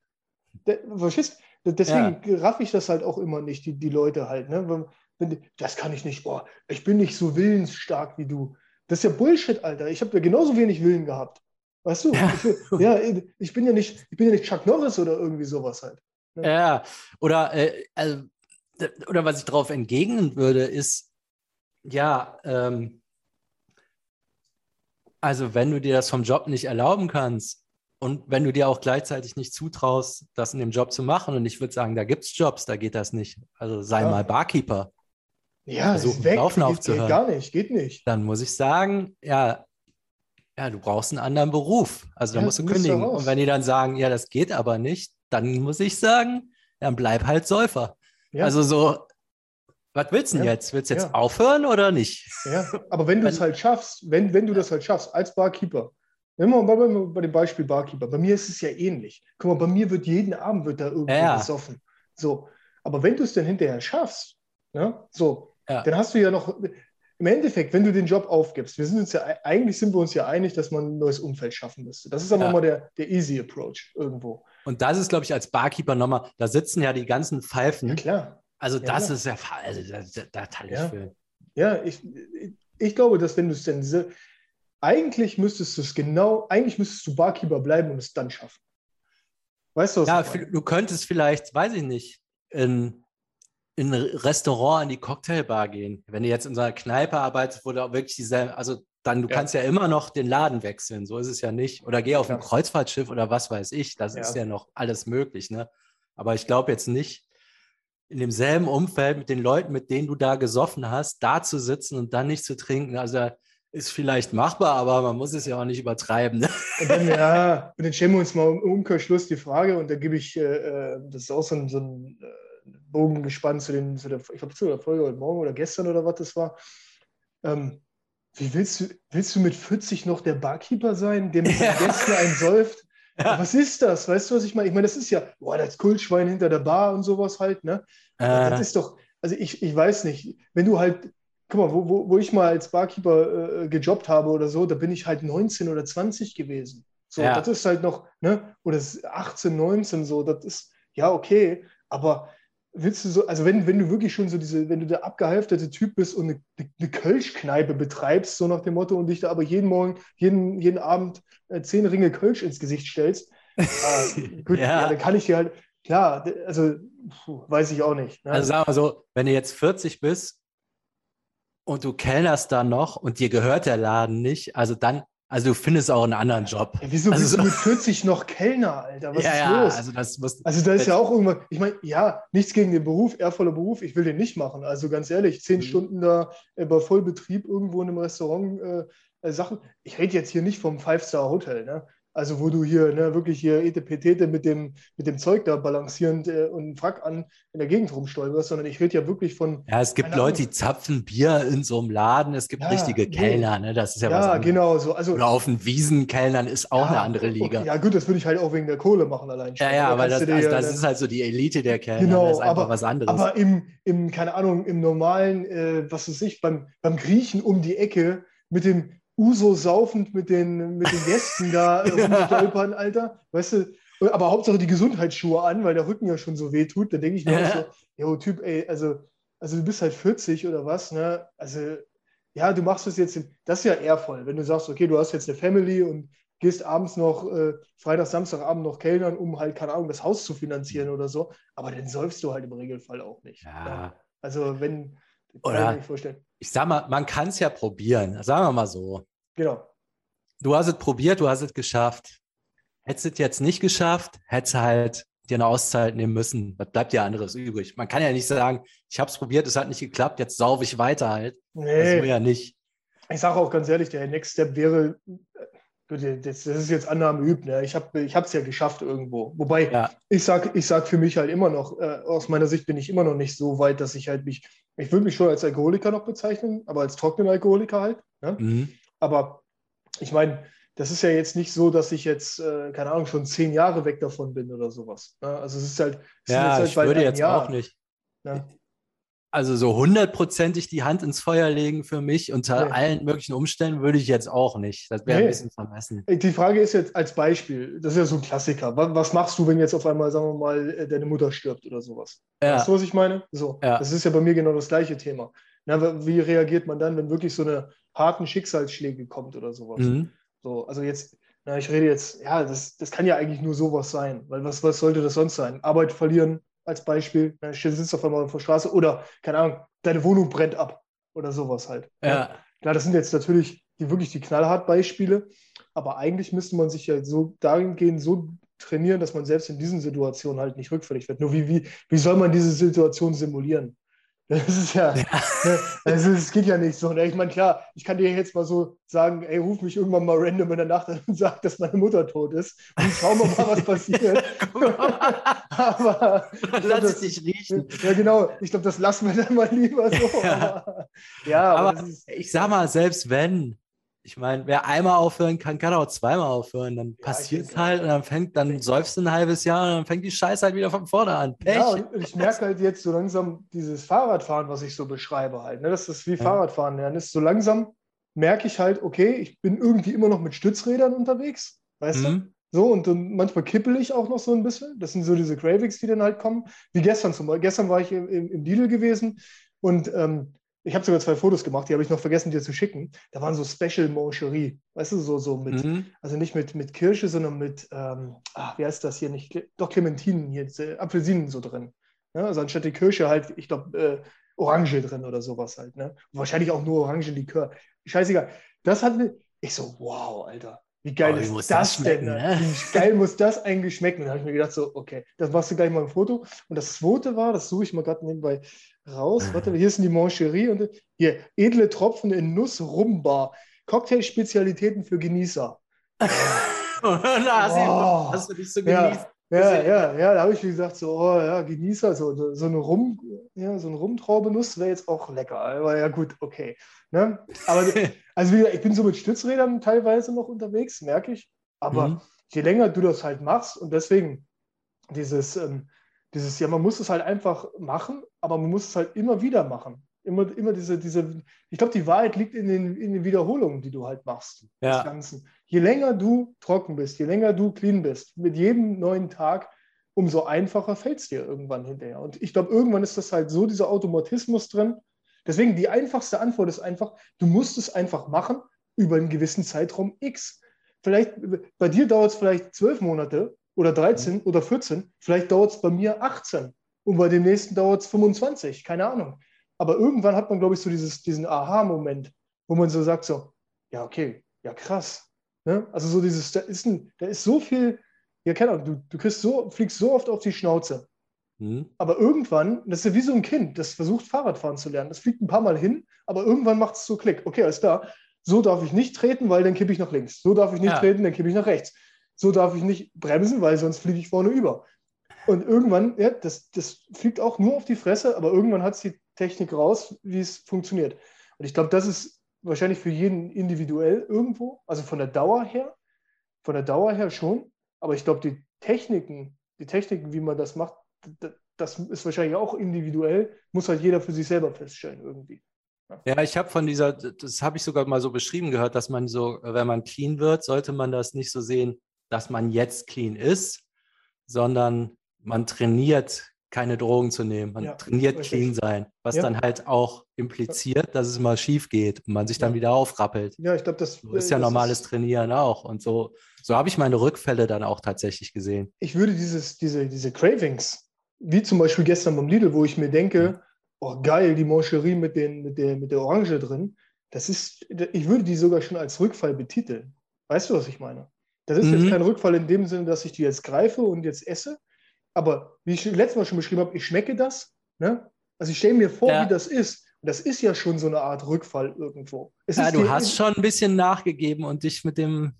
verstehst Deswegen ja. raff ich das halt auch immer nicht, die, die Leute halt. Ne? Wenn, das kann ich nicht. Boah, ich bin nicht so willensstark wie du. Das ist ja Bullshit, Alter. Ich habe ja genauso wenig Willen gehabt. Weißt du? Ja. Ich, ja, ich bin ja nicht, ich bin ja nicht Chuck Norris oder irgendwie sowas halt. Ne? Ja, oder, äh, also, oder was ich darauf entgegnen würde, ist, ja, ähm, also wenn du dir das vom Job nicht erlauben kannst, und wenn du dir auch gleichzeitig nicht zutraust, das in dem Job zu machen, und ich würde sagen, da gibt es Jobs, da geht das nicht. Also sei ja. mal Barkeeper. Ja, Versuch, weg. Laufen geht, aufzuhören. Geht gar nicht, geht nicht. Dann muss ich sagen, ja, ja, du brauchst einen anderen Beruf. Also da ja, musst du kündigen. Und wenn die dann sagen, ja, das geht aber nicht, dann muss ich sagen, dann bleib halt Säufer. Ja. Also so, was willst du denn jetzt? Willst du jetzt aufhören oder nicht? Ja, aber wenn du es halt schaffst, wenn, wenn du das halt schaffst, als Barkeeper, Immer bei, bei, bei, dem Beispiel Barkeeper. Bei mir ist es ja ähnlich. Guck mal, bei mir wird jeden Abend wird da irgendwie ja. besoffen. So. Aber wenn du es dann hinterher schaffst, ne, so, ja. dann hast du ja noch, im Endeffekt, wenn du den Job aufgibst, wir sind uns ja, eigentlich sind wir uns ja einig, dass man ein neues Umfeld schaffen müsste. Das ist aber ja. mal der, der easy approach irgendwo. Und das ist, glaube ich, als Barkeeper nochmal, da sitzen ja die ganzen Pfeifen. Ja, klar. Also ja, das klar. ist ja, also da, da, da teile ich für. Ja, ich, ich glaube, dass wenn du es denn eigentlich müsstest du es genau, eigentlich müsstest du Barkeeper bleiben und es dann schaffen. Weißt du, was Ja, du könntest vielleicht, weiß ich nicht, in, in ein Restaurant an die Cocktailbar gehen. Wenn du jetzt in so einer Kneipe arbeitest, wo du auch wirklich dieselbe, also dann, du ja. kannst ja immer noch den Laden wechseln, so ist es ja nicht. Oder geh auf ja. ein Kreuzfahrtschiff oder was weiß ich, das ja. ist ja noch alles möglich, ne? Aber ich glaube jetzt nicht, in demselben Umfeld mit den Leuten, mit denen du da gesoffen hast, da zu sitzen und dann nicht zu trinken. Also ist vielleicht machbar, aber man muss es ja auch nicht übertreiben. Ne? Und dann, ja, und dann stellen wir uns mal im Umkehrschluss die Frage, und da gebe ich, äh, äh, das ist auch so ein, so ein äh, Bogen gespannt zu, den, zu der, ich glaube, zu der Folge heute Morgen oder gestern oder was das war. Ähm, wie willst du, willst du mit 40 noch der Barkeeper sein, der mit ja. den Gästen einen säuft? Ja. Was ist das? Weißt du, was ich meine? Ich meine, das ist ja, boah, das Kultschwein hinter der Bar und sowas halt, ne? Äh. Das ist doch, also ich, ich weiß nicht, wenn du halt guck mal, wo, wo, wo ich mal als Barkeeper äh, gejobbt habe oder so, da bin ich halt 19 oder 20 gewesen. So, ja. das ist halt noch, ne, oder 18, 19, so, das ist, ja, okay, aber willst du so, also wenn, wenn du wirklich schon so diese, wenn du der abgehalfterte Typ bist und eine, eine Kölschkneipe betreibst, so nach dem Motto, und dich da aber jeden Morgen, jeden, jeden Abend äh, zehn Ringe Kölsch ins Gesicht stellst, äh, gut, ja. ja. dann kann ich dir halt, klar, also puh, weiß ich auch nicht. Ne? Also sagen wir so, wenn du jetzt 40 bist und du kellnerst dann noch und dir gehört der Laden nicht, also dann, also du findest auch einen anderen Job. Ja, wieso also bist so, du mit 40 noch Kellner, Alter? Was ja, ist ja, los? Also, das muss, also da ist ja auch irgendwann, ich meine, ja, nichts gegen den Beruf, ehrvoller Beruf, ich will den nicht machen. Also ganz ehrlich, zehn mhm. Stunden da äh, bei Vollbetrieb irgendwo in einem Restaurant äh, äh, Sachen. Ich rede jetzt hier nicht vom Five-Star-Hotel, ne? Also wo du hier ne, wirklich hier Etepetete mit dem, mit dem Zeug da balancierend äh, und einen Frack an in der Gegend rumstolperst, sondern ich rede ja wirklich von. Ja, es gibt Leute, die zapfen Bier in so einem Laden. Es gibt ja, richtige nee. Kellner, ne? Das ist ja, ja was anderes. genau so. Also, Oder auf den Wiesen Kellnern ist auch ja, eine andere Liga. Okay, ja, gut, das würde ich halt auch wegen der Kohle machen allein. Schon. Ja, ja, aber das, also, das ist halt so die Elite der Kellner. Genau, das ist einfach aber, was anderes. Aber im, im, keine Ahnung, im normalen, äh, was weiß ich, beim, beim Griechen um die Ecke mit dem Uso saufend mit den, mit den Gästen da rumstolpern, Alter. Weißt du, aber Hauptsache die Gesundheitsschuhe an, weil der Rücken ja schon so weh tut. Da denke ich mir ja. auch so, jo, Typ, ey, also, also du bist halt 40 oder was, ne? Also, ja, du machst das jetzt, das ist ja ehrvoll, wenn du sagst, okay, du hast jetzt eine Family und gehst abends noch, äh, Freitag, Samstagabend noch Kellnern, um halt, keine Ahnung, das Haus zu finanzieren oder so. Aber dann säufst du halt im Regelfall auch nicht. Ja. ja. Also, wenn, oder, ich sag mal, man kann es ja probieren, sagen wir mal so. Genau. Du hast es probiert, du hast es geschafft. Hättest du es jetzt nicht geschafft, hättest du halt dir eine Auszeit nehmen müssen. Was bleibt dir anderes übrig? Man kann ja nicht sagen, ich habe es probiert, es hat nicht geklappt, jetzt saufe ich weiter halt. Nee. Das ja nicht. Ich sage auch ganz ehrlich, der Next Step wäre, das, ist jetzt Annahme übt, ne? ich habe es ja geschafft irgendwo. Wobei ja. ich sage ich sag für mich halt immer noch, äh, aus meiner Sicht bin ich immer noch nicht so weit, dass ich halt mich, ich würde mich schon als Alkoholiker noch bezeichnen, aber als trockenen Alkoholiker halt. Ne? Mhm. Aber ich meine, das ist ja jetzt nicht so, dass ich jetzt, äh, keine Ahnung, schon zehn Jahre weg davon bin oder sowas. Ne? Also es ist halt. Es ja, halt ich würde jetzt Jahr. auch nicht. Ne? Also so hundertprozentig die Hand ins Feuer legen für mich unter nee. allen möglichen Umständen würde ich jetzt auch nicht. Das wäre nee. ein bisschen vermessen. Die Frage ist jetzt als Beispiel, das ist ja so ein Klassiker. Was machst du, wenn jetzt auf einmal, sagen wir mal, äh, deine Mutter stirbt oder sowas? Ja. Weißt du, was ich meine? So, ja. das ist ja bei mir genau das gleiche Thema. Na, wie reagiert man dann, wenn wirklich so eine harten Schicksalsschläge kommt oder sowas? Mhm. So, also jetzt, na, ich rede jetzt, ja, das, das kann ja eigentlich nur sowas sein, weil was, was sollte das sonst sein? Arbeit verlieren als Beispiel, na, sitzt auf einmal auf der Straße oder, keine Ahnung, deine Wohnung brennt ab oder sowas halt. Ja. Klar, das sind jetzt natürlich die wirklich die knallhart Beispiele, aber eigentlich müsste man sich ja so dahingehend so trainieren, dass man selbst in diesen Situationen halt nicht rückfällig wird. Nur wie, wie, wie soll man diese Situation simulieren? Das ist ja, ja. Ne, also es geht ja nicht so. Ne? Ich meine, klar, ich kann dir jetzt mal so sagen, ey, ruf mich irgendwann mal random in der Nacht an und sag, dass meine Mutter tot ist. Und schauen wir mal, was passiert. aber lass es dich riechen. Ja, genau. Ich glaube, das lassen wir dann mal lieber so. Ja, aber, ja, aber, aber ich sag mal, selbst wenn, ich meine, wer einmal aufhören kann, kann auch zweimal aufhören. Dann ja, passiert es halt und dann fängt, dann säufst du ein halbes Jahr und dann fängt die Scheiße halt wieder von vorne an. Pech. Ja, und ich merke halt jetzt so langsam dieses Fahrradfahren, was ich so beschreibe halt. Ne? Das ist wie ja. Fahrradfahren lernen. Ist so langsam merke ich halt, okay, ich bin irgendwie immer noch mit Stützrädern unterwegs. Weißt mhm. du? So, und dann manchmal kippel ich auch noch so ein bisschen. Das sind so diese Cravings, die dann halt kommen. Wie gestern zum Beispiel. Gestern war ich im, im, im Lidl gewesen und ähm, ich habe sogar zwei Fotos gemacht, die habe ich noch vergessen, dir zu schicken. Da waren so Special Moncherie, weißt du, so, so mit, mhm. also nicht mit, mit Kirsche, sondern mit, ähm, ach, wie heißt das hier nicht? Doch Clementinen hier, äh, Apfelsinen so drin. Ja, also anstatt die Kirsche halt, ich glaube, äh, Orange drin oder sowas halt. Ne? wahrscheinlich auch nur Orangenlikör. Scheißegal. Das hat mir, ich so, wow, Alter. Wie geil oh, ist das, das denn? Ne? Wie geil muss das eigentlich schmecken? Da habe ich mir gedacht, so, okay, das machst du gleich mal ein Foto. Und das zweite war, das suche ich mal gerade nebenbei raus. Warte, hier ist die Mancherie und hier edle Tropfen in Nuss Rumbar. Cocktailspezialitäten für Genießer. Na, hast du dich so genießt? Ja, ja, ja, da habe ich gesagt, so, oh, ja, Genießer, so, so eine Rum, ja, so eine Rumtraubenuss wäre jetzt auch lecker. Aber ja, gut, okay. Ne? Aber also wie gesagt, ich bin so mit Stützrädern teilweise noch unterwegs, merke ich. Aber mhm. je länger du das halt machst und deswegen dieses, ähm, dieses, ja, man muss es halt einfach machen, aber man muss es halt immer wieder machen. Immer, immer diese, diese, ich glaube, die Wahrheit liegt in den, in den Wiederholungen, die du halt machst. Ja. Ganzen. Je länger du trocken bist, je länger du clean bist, mit jedem neuen Tag, umso einfacher fällt es dir irgendwann hinterher. Und ich glaube, irgendwann ist das halt so, dieser Automatismus drin. Deswegen die einfachste Antwort ist einfach, du musst es einfach machen über einen gewissen Zeitraum X. Vielleicht, bei dir dauert es vielleicht zwölf Monate oder 13 mhm. oder 14, vielleicht dauert es bei mir 18 und bei dem nächsten dauert es 25, keine Ahnung. Aber irgendwann hat man, glaube ich, so dieses, diesen Aha-Moment, wo man so sagt, so, ja, okay, ja, krass. Ne? Also so dieses, da ist, ein, da ist so viel, ja, keine Ahnung, du, du kriegst so, fliegst so oft auf die Schnauze. Mhm. Aber irgendwann, das ist ja wie so ein Kind, das versucht Fahrradfahren zu lernen. Das fliegt ein paar Mal hin, aber irgendwann macht es so Klick. Okay, alles da. So darf ich nicht treten, weil dann kippe ich nach links. So darf ich nicht ja. treten, dann kippe ich nach rechts. So darf ich nicht bremsen, weil sonst fliege ich vorne über. Und irgendwann, ja, das, das fliegt auch nur auf die Fresse, aber irgendwann hat es die Technik raus, wie es funktioniert. Und ich glaube, das ist wahrscheinlich für jeden individuell irgendwo, also von der Dauer her, von der Dauer her schon, aber ich glaube, die Techniken, die Techniken, wie man das macht, das ist wahrscheinlich auch individuell, muss halt jeder für sich selber feststellen irgendwie. Ja, ich habe von dieser, das habe ich sogar mal so beschrieben gehört, dass man so, wenn man clean wird, sollte man das nicht so sehen, dass man jetzt clean ist, sondern man trainiert, keine Drogen zu nehmen. Man ja, trainiert richtig. clean sein, was ja. dann halt auch impliziert, dass es mal schief geht und man sich dann ja. wieder aufrappelt. Ja, ich glaube, das so ist ja normales ist, Trainieren auch. Und so, so habe ich meine Rückfälle dann auch tatsächlich gesehen. Ich würde dieses, diese, diese Cravings, wie zum Beispiel gestern beim Lidl, wo ich mir denke, oh geil, die Moncherie mit, den, mit, der, mit der Orange drin, das ist, ich würde die sogar schon als Rückfall betiteln. Weißt du, was ich meine? Das ist mhm. jetzt kein Rückfall in dem Sinne, dass ich die jetzt greife und jetzt esse. Aber wie ich letztes Mal schon beschrieben habe, ich schmecke das. Ne? Also ich stelle mir vor, ja. wie das ist. Und das ist ja schon so eine Art Rückfall irgendwo. Es ja, du hast schon ein bisschen nachgegeben und dich mit dem.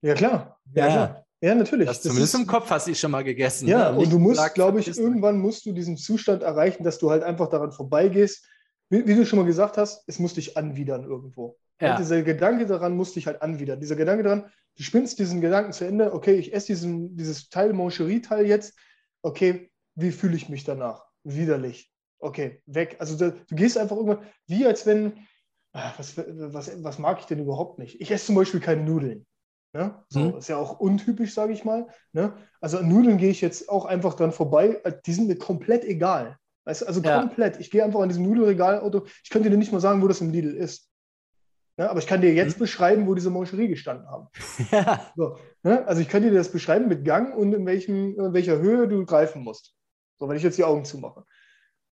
Ja, klar. Ja, ja. Klar. ja natürlich. Das zumindest ist, im Kopf hast du schon mal gegessen. Ja, ne? und du musst, glaube ich, irgendwann musst du diesen Zustand erreichen, dass du halt einfach daran vorbeigehst. Wie, wie du schon mal gesagt hast, es muss dich anwidern irgendwo. Ja. dieser Gedanke daran muss dich halt anwidern. Dieser Gedanke daran, du spinnst diesen Gedanken zu Ende, okay, ich esse diesen, dieses Teil, Moncherie-Teil jetzt, okay, wie fühle ich mich danach? Widerlich. Okay, weg. Also da, du gehst einfach irgendwann, wie als wenn, ah, was, was, was mag ich denn überhaupt nicht? Ich esse zum Beispiel keine Nudeln. Ne? So, mhm. Ist ja auch untypisch, sage ich mal. Ne? Also an Nudeln gehe ich jetzt auch einfach dran vorbei, die sind mir komplett egal. Weißt also ja. komplett. Ich gehe einfach an diesem Nudelregalauto. Ich könnte dir nicht mal sagen, wo das im Lidl ist. Ne? Aber ich kann dir jetzt mhm. beschreiben, wo diese Moncherie gestanden haben. Ja. So, ne? Also ich kann dir das beschreiben mit Gang und in, welchem, in welcher Höhe du greifen musst. So, wenn ich jetzt die Augen zumache.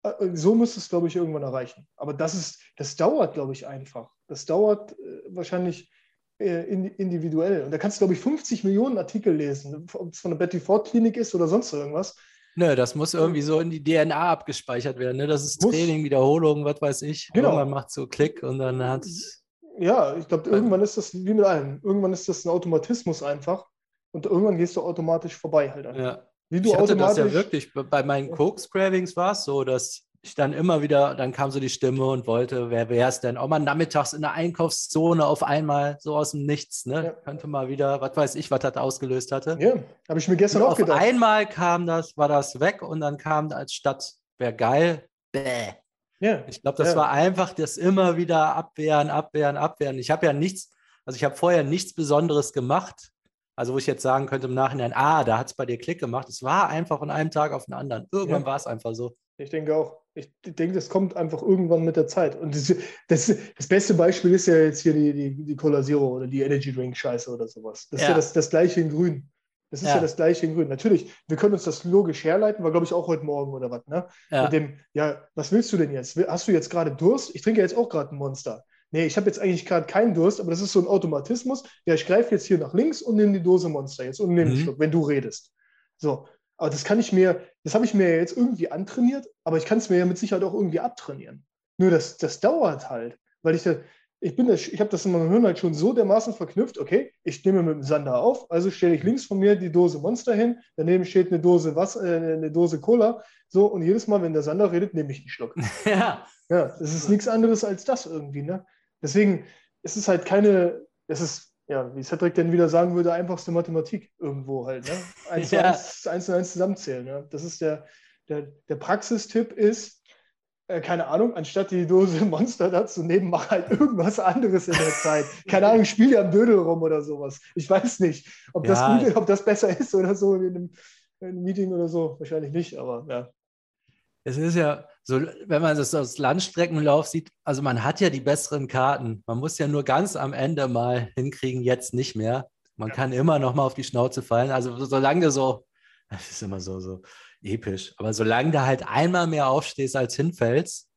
Äh, äh, so müsste es, glaube ich, irgendwann erreichen. Aber das ist, das dauert, glaube ich, einfach. Das dauert äh, wahrscheinlich äh, individuell. Und da kannst du, glaube ich, 50 Millionen Artikel lesen, ob es von der Betty Ford Klinik ist oder sonst irgendwas. Nö, das muss irgendwie so in die DNA abgespeichert werden. Ne? Das ist Training, Wiederholung, was weiß ich. Genau. Man macht so Klick und dann hat es ja, ich glaube, irgendwann ist das wie mit allem. Irgendwann ist das ein Automatismus einfach und irgendwann gehst du automatisch vorbei halt einfach. Ja. Wie du ich hatte das ja wirklich, bei meinen Koks-Cravings war es so, dass ich dann immer wieder, dann kam so die Stimme und wollte, wer wäre es denn? Auch mal nachmittags in der Einkaufszone auf einmal, so aus dem Nichts, ne? Ja. Könnte mal wieder, was weiß ich, was das ausgelöst hatte. Ja, habe ich mir gestern und auch auf gedacht. Auf einmal kam das, war das weg und dann kam als Stadt, wäre geil, bäh. Ja, ich glaube, das ja. war einfach das immer wieder abwehren, abwehren, abwehren. Ich habe ja nichts, also ich habe vorher nichts Besonderes gemacht. Also wo ich jetzt sagen könnte im Nachhinein, ah, da hat es bei dir Klick gemacht. Es war einfach von einem Tag auf den anderen. Irgendwann ja. war es einfach so. Ich denke auch. Ich denke, das kommt einfach irgendwann mit der Zeit. Und das, das, das beste Beispiel ist ja jetzt hier die, die, die Cola Zero oder die Energy Drink Scheiße oder sowas. Das ist ja das, das gleiche in Grün. Das ist ja. ja. das gleiche in Grün. Natürlich, wir können uns das logisch herleiten, war, glaube ich, auch heute Morgen oder was, ne? Ja. Mit dem, ja, was willst du denn jetzt? Hast du jetzt gerade Durst? Ich trinke jetzt auch gerade ein Monster. Nee, ich habe jetzt eigentlich gerade keinen Durst, aber das ist so ein Automatismus. Ja, ich greife jetzt hier nach links und nehme die Dose Monster jetzt und nehme mhm. Schluck, wenn du redest. So, aber das kann ich mir, das habe ich mir jetzt irgendwie antrainiert, aber ich kann es mir ja mit Sicherheit auch irgendwie abtrainieren. Nur das, das dauert halt, weil ich da, ich bin ich habe das in meinem Hirn halt schon so dermaßen verknüpft, okay, ich nehme mit dem Sander auf, also stelle ich links von mir die Dose Monster hin, daneben steht eine Dose Wasser, äh, eine Dose Cola, so, und jedes Mal, wenn der Sander redet, nehme ich einen Schluck. Ja. Ja, das ist nichts anderes als das irgendwie, ne? Deswegen ist es halt keine, es ist, ja, wie Cedric denn wieder sagen würde, einfachste Mathematik irgendwo halt, ne? Eins ja. zu eins, eins, zu eins zusammenzählen, ne? Das ist der, der, der Praxistipp ist, äh, keine Ahnung, anstatt die Dose Monster da zu nehmen, mach halt irgendwas anderes in der Zeit. Keine Ahnung, spiel ja am Dödel rum oder sowas. Ich weiß nicht, ob, ja. das, ob das besser ist oder so in einem, in einem, Meeting oder so. Wahrscheinlich nicht, aber ja. Es ist ja so, wenn man das aus Landstreckenlauf sieht, also man hat ja die besseren Karten. Man muss ja nur ganz am Ende mal hinkriegen, jetzt nicht mehr. Man ja. kann immer noch mal auf die Schnauze fallen. Also solange so, das ist immer so, so episch. Aber solange du halt einmal mehr aufstehst als hinfällst,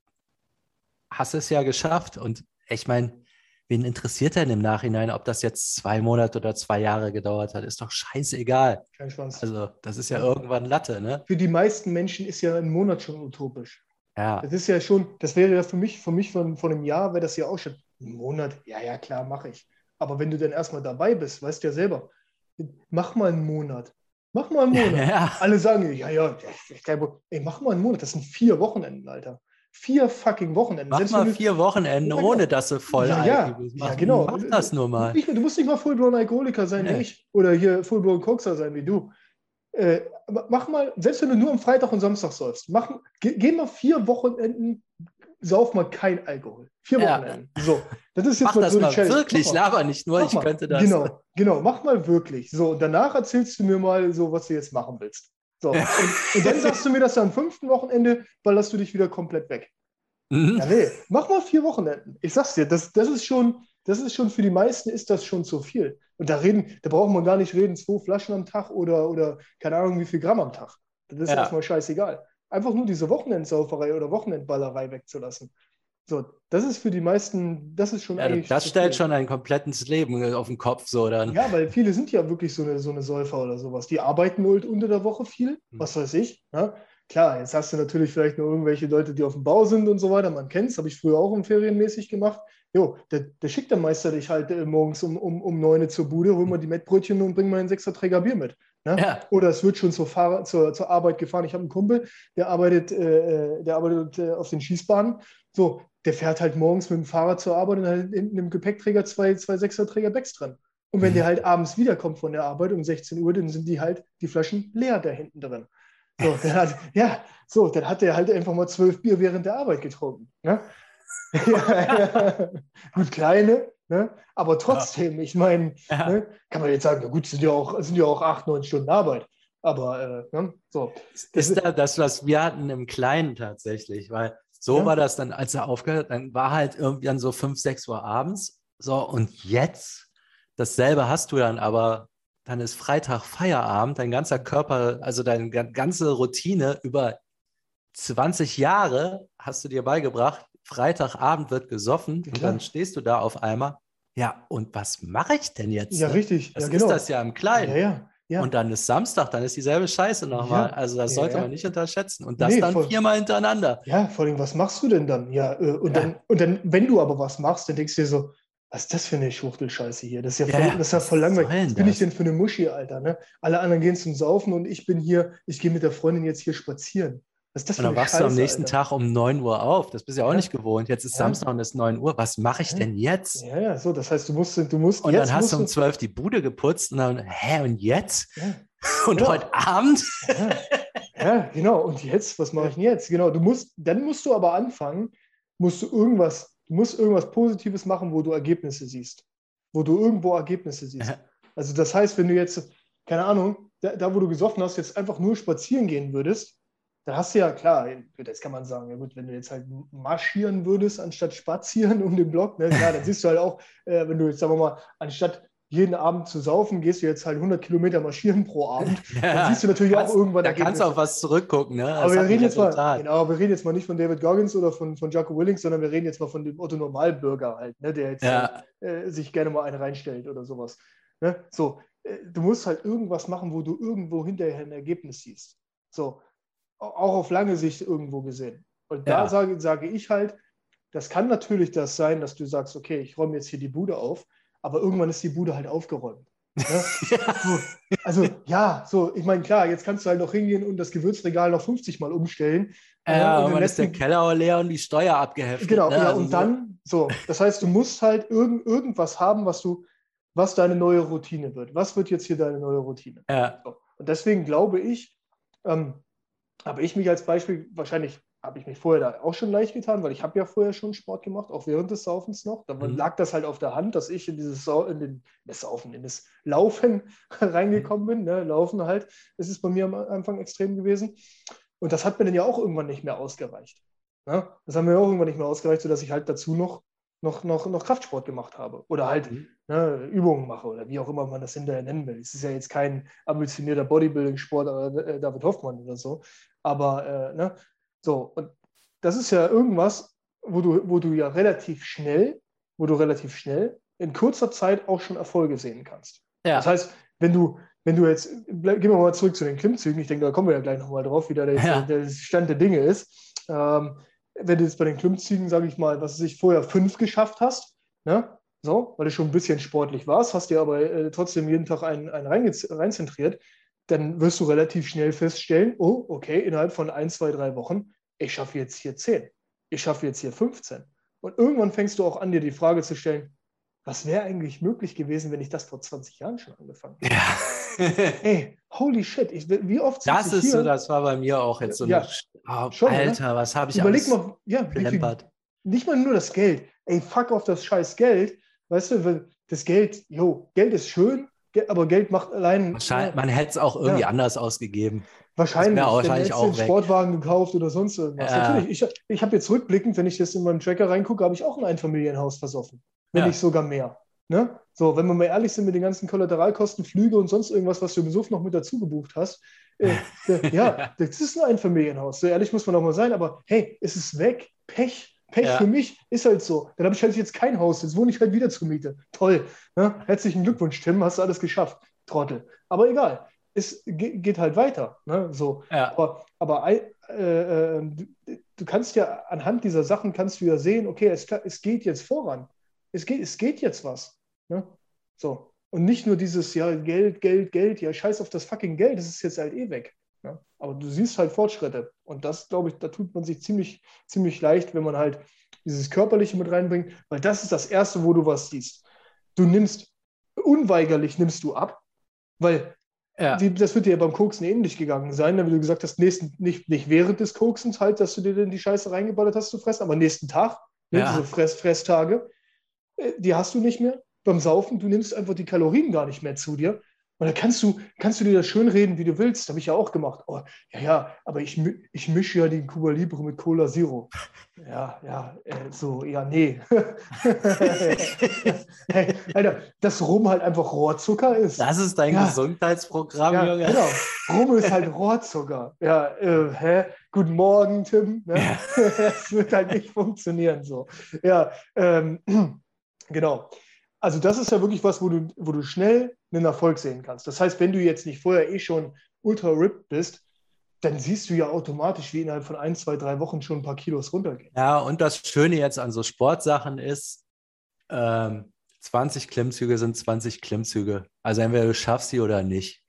hast du es ja geschafft. Und ich meine, wen interessiert denn im Nachhinein, ob das jetzt zwei Monate oder zwei Jahre gedauert hat? Ist doch scheißegal. Kein Schwanz. Also, das ist ja, irgendwann Latte, ne? Für die meisten Menschen ist ja ein Monat schon utopisch. Ja. Das ist ja schon, das wäre ja für mich, für mich von, von einem Jahr, wäre das ja auch schon ein Monat. Ja, ja, klar, mache ich. Aber wenn du dann erstmal dabei bist, weißt du ja selber, mach mal einen Monat. Mach mal einen Monat. Ja. Alle sagen, ja, ja, ey, mach mal einen Monat. Das sind vier Wochenenden, Alter. Vier fucking Wochenenden. Mach Selbst mal du, vier Wochenenden, ja, ohne dass du voll ja, ja, bist. Mach, ja, genau. Mach das nur mal. Du, du musst nicht mal Fullblown Alkoholiker sein nee. wie ich oder hier Fullblown Coxer sein wie du. Äh, mach mal, selbst wenn du nur am Freitag und Samstag säufst, mach, geh, geh mal vier Wochenenden, sauf mal kein Alkohol. Vier Wochenenden. So, das ist jetzt mach mal das so mal Challenge. wirklich, laber nicht nur, ich könnte das. Genau, genau, mach mal wirklich. So, danach erzählst du mir mal so, was du jetzt machen willst. So, und, und, dann sagst du mir das am fünften Wochenende, ballerst du dich wieder komplett weg. Mhm. Ja, nee, mach mal vier Wochenenden. Ich sag's dir, das, das ist schon, das ist schon für die meisten ist das schon zu viel. Und da reden, da braucht man gar nicht reden, zwei Flaschen am Tag oder, oder keine Ahnung, wie viel Gramm am Tag. Das ist ja. erstmal scheißegal. Einfach nur diese Wochenendsauferei oder Wochenendballerei wegzulassen. So, das ist für die meisten, das ist schon ja, eigentlich. Das stellt schon ein komplettes Leben auf den Kopf, so dann. Ja, weil viele sind ja wirklich so eine, so eine Säufer oder sowas. Die arbeiten halt unter der Woche viel, hm. was weiß ich. Ja? Klar, jetzt hast du natürlich vielleicht nur irgendwelche Leute, die auf dem Bau sind und so weiter. Man kennt es, habe ich früher auch im Ferienmäßig gemacht. Jo, der, der schickt der Meister dich halt äh, morgens um, um, um 9 Uhr zur Bude, hol mal die Mettbrötchen und bring mal einen Sechserträger Bier mit. Ne? Ja. Oder es wird schon zur, Fahr zur, zur Arbeit gefahren. Ich habe einen Kumpel, der arbeitet, äh, äh, der arbeitet äh, auf den Schießbahnen. So, der fährt halt morgens mit dem Fahrrad zur Arbeit und hat hinten im Gepäckträger zwei, zwei Sechserträger Becks drin. Und wenn mhm. der halt abends wiederkommt von der Arbeit um 16 Uhr, dann sind die halt die Flaschen leer da hinten drin. So, dann hat, ja, so, dann hat der halt einfach mal zwölf Bier während der Arbeit getrunken. Ne? ja, ja. Gut, kleine, ne? aber trotzdem, ja. ich meine, ne? kann man jetzt sagen, na gut, sind ja auch, sind ja auch acht, neun Stunden Arbeit. Aber äh, ne? so. Ist da das, was wir hatten im Kleinen tatsächlich, weil so ja. war das dann, als er aufgehört hat, dann war halt irgendwie dann so fünf, sechs Uhr abends. So, und jetzt, dasselbe hast du dann, aber dann ist Freitag Feierabend, dein ganzer Körper, also deine ganze Routine über 20 Jahre hast du dir beigebracht, Freitagabend wird gesoffen ja, und dann stehst du da auf einmal. Ja, und was mache ich denn jetzt? Ja, richtig. Das ja, genau. ist das ja im Kleinen. Ja, ja. Und dann ist Samstag, dann ist dieselbe Scheiße nochmal. Also das sollte man nicht unterschätzen. Und das nee, dann voll, viermal hintereinander. Ja, vor allem, was machst du denn dann? Ja, äh, und, Dann, und dann, wenn du aber was machst, dann denkst du dir so, was ist das für eine Schuchtelscheiße hier? Das ist ja voll, das ist ja voll langweilig. Was bin ich denn für eine Muschi, Alter? Ne? Alle anderen gehen zum Saufen und ich bin hier, ich gehe mit der Freundin jetzt hier spazieren. Was ist das und dann wachst Scheiße, du am nächsten Alter? Tag um 9 Uhr auf. Das bist du ja auch ja. nicht gewohnt. Jetzt ist ja. Samstag und es ist 9 Uhr. Was mache ich denn jetzt? Ja, ja, so. Das heißt, du musst, du musst. Und dann hast du um 12 die Bude geputzt und dann, hä, und jetzt? Ja. Und heute Abend? Ja. ja, genau. Und jetzt, was mache ich denn jetzt? Genau, du musst, dann musst du aber anfangen, musst du irgendwas, du musst irgendwas Positives machen, wo du Ergebnisse siehst. Wo du irgendwo Ergebnisse siehst. Also das heißt, wenn du jetzt, keine Ahnung, da, da, wo du gesoffen hast, jetzt einfach nur spazieren gehen würdest, da hast du ja, klar, jetzt kann man sagen, ja gut, wenn du jetzt halt marschieren würdest, anstatt spazieren um den Block, ne, klar, dann siehst du halt auch, äh, wenn du jetzt, sagen wir mal, anstatt jeden Abend zu saufen, gehst du jetzt halt 100 Kilometer marschieren pro Abend, ja, dann siehst du natürlich kannst, auch irgendwann Da kannst du auch was zurückgucken, ne? aber wir reden, jetzt mal, genau, wir reden jetzt mal nicht von David Goggins oder von, von Jocko Willings, sondern wir reden jetzt mal von dem Otto Normalbürger halt, ne, der jetzt ja. halt, äh, sich gerne mal einen reinstellt oder sowas. Ne? So, äh, du musst halt irgendwas machen, wo du irgendwo hinterher ein Ergebnis siehst. So, auch auf lange Sicht irgendwo gesehen. Und da sage, sage ich halt, das kann natürlich das sein, dass du sagst, okay, ich räume jetzt hier die Bude auf, aber irgendwann ist die Bude halt aufgeräumt. Ne? ja. So, also ja, so, ich meine, klar, jetzt kannst du halt noch hingehen und das Gewürzregal noch 50 Mal umstellen. Ja, und, und dann ist der Keller auch leer und die Steuer abgeheftet. Genau, ne? ja, also und so. dann, so, das heißt, du musst halt irgend, irgendwas haben, was du, was deine neue Routine wird. Was wird jetzt hier deine neue Routine? Ja. So. Und deswegen glaube ich, ähm, habe ich mich als Beispiel, wahrscheinlich habe ich mich vorher da auch schon leicht getan, weil ich habe ja vorher schon Sport gemacht, auch während des Saufens noch. Da mhm. lag das halt auf der Hand, dass ich in dieses Sau in den, das Saufen, in das Laufen reingekommen bin. Ne? Laufen halt, das ist bei mir am Anfang extrem gewesen. Und das hat mir dann ja auch irgendwann nicht mehr ausgereicht. Ne? Das hat mir auch irgendwann nicht mehr ausgereicht, sodass ich halt dazu noch noch, noch, noch Kraftsport gemacht habe oder halt mhm. ne, Übungen mache oder wie auch immer man das hinterher nennen will. Es ist ja jetzt kein ambitionierter Bodybuilding-Sport oder äh, David Hoffmann oder so, aber äh, ne, so und das ist ja irgendwas, wo du, wo du ja relativ schnell, wo du relativ schnell in kurzer Zeit auch schon Erfolge sehen kannst. Ja. Das heißt, wenn du, wenn du jetzt, gehen wir mal zurück zu den Klimmzügen, ich denke, da kommen wir ja gleich nochmal drauf, wie da der, ja. der Stand der Dinge ist. Ähm, wenn du jetzt bei den Klimmzügen, sage ich mal, was du sich vorher fünf geschafft hast, ne? so, weil du schon ein bisschen sportlich warst, hast dir aber äh, trotzdem jeden Tag einen, einen reinzentriert, dann wirst du relativ schnell feststellen, oh, okay, innerhalb von ein, zwei, drei Wochen, ich schaffe jetzt hier 10, ich schaffe jetzt hier 15. Und irgendwann fängst du auch an, dir die Frage zu stellen, was wäre eigentlich möglich gewesen, wenn ich das vor 20 Jahren schon angefangen hätte? Ja. Ey, holy shit, ich, wie oft Das ist hier? so, das war bei mir auch jetzt so ja, eine, oh, schon, Alter, ne? was habe ich Überleg mal, ja, viel, nicht mal nur das Geld. Ey, fuck auf das scheiß Geld. Weißt du, das Geld, jo, Geld ist schön, aber Geld macht allein. Wahrscheinlich, man hätte es auch irgendwie ja. anders ausgegeben. Wahrscheinlich. Auch, wahrscheinlich auch einen Sportwagen gekauft oder sonst irgendwas. Ja. Natürlich, ich, ich habe jetzt rückblickend, wenn ich jetzt in meinem Tracker reingucke, habe ich auch ein Einfamilienhaus versoffen. Wenn ja. nicht sogar mehr. Ne? So, wenn wir mal ehrlich sind mit den ganzen Kollateralkosten, Flüge und sonst irgendwas, was du im Suff noch mit dazu gebucht hast, äh, äh, ja, das ist ein Einfamilienhaus. So ehrlich muss man auch mal sein, aber hey, es ist weg. Pech. Pech ja. für mich ist halt so. Dann habe ich halt jetzt kein Haus, jetzt wohne ich halt wieder zur Miete. Toll. Ne? Herzlichen Glückwunsch, Tim, hast du alles geschafft. Trottel. Aber egal. Es geht halt weiter. Ne? So. Ja. Aber, aber äh, äh, du, kannst ja anhand dieser Sachen kannst du ja sehen, okay, es, es geht jetzt voran. Es geht, es geht jetzt was. Ne? So. Und nicht nur dieses, ja, Geld, Geld, Geld, ja, scheiß auf das fucking Geld, das ist jetzt halt eh weg. Ja? Aber du siehst halt Fortschritte. Und das, glaube ich, da tut man sich ziemlich, ziemlich leicht, wenn man halt dieses Körperliche mit reinbringt, weil das ist das Erste, wo du was siehst. Du nimmst, unweigerlich nimmst du ab, weil ja. das wird dir ja beim Koksen ähnlich gegangen sein, ne? wie du gesagt hast, nächsten, nicht, nicht während des Koksens halt, dass du dir denn die Scheiße reingeballert hast zu fressen, aber nächsten Tag, ne? ja. diese Fress, Fresstage, äh, die hast du nicht mehr. Beim Saufen, du nimmst einfach die Kalorien gar nicht mehr zu dir, und dann kannst du, kannst du dir das schön reden, wie du willst. Habe ich ja auch gemacht. Oh, ja, ja, aber ich, ich mische ja den Cuba Libre mit Cola Zero. Ja, ja, äh, so, ja, nee. hey, Alter, dass Rum halt einfach Rohrzucker ist. Das ist dein ja. Gesundheitsprogramm, ja, Junge. Genau, Rum ist halt Rohrzucker. Ja, äh, hä? Guten Morgen, Tim. Ne? Ja. das wird halt nicht funktionieren so. Ja, ähm, genau. Also das ist ja wirklich was, wo du, wo du schnell einen Erfolg sehen kannst. Das heißt, wenn du jetzt nicht vorher eh schon ultra ripped bist, dann siehst du ja automatisch, wie innerhalb von ein, zwei, drei Wochen schon ein paar Kilos runtergehen. Ja, und das Schöne jetzt an so Sportsachen ist, ähm, 20 Klimmzüge sind 20 Klimmzüge. Also entweder du schaffst sie oder nicht.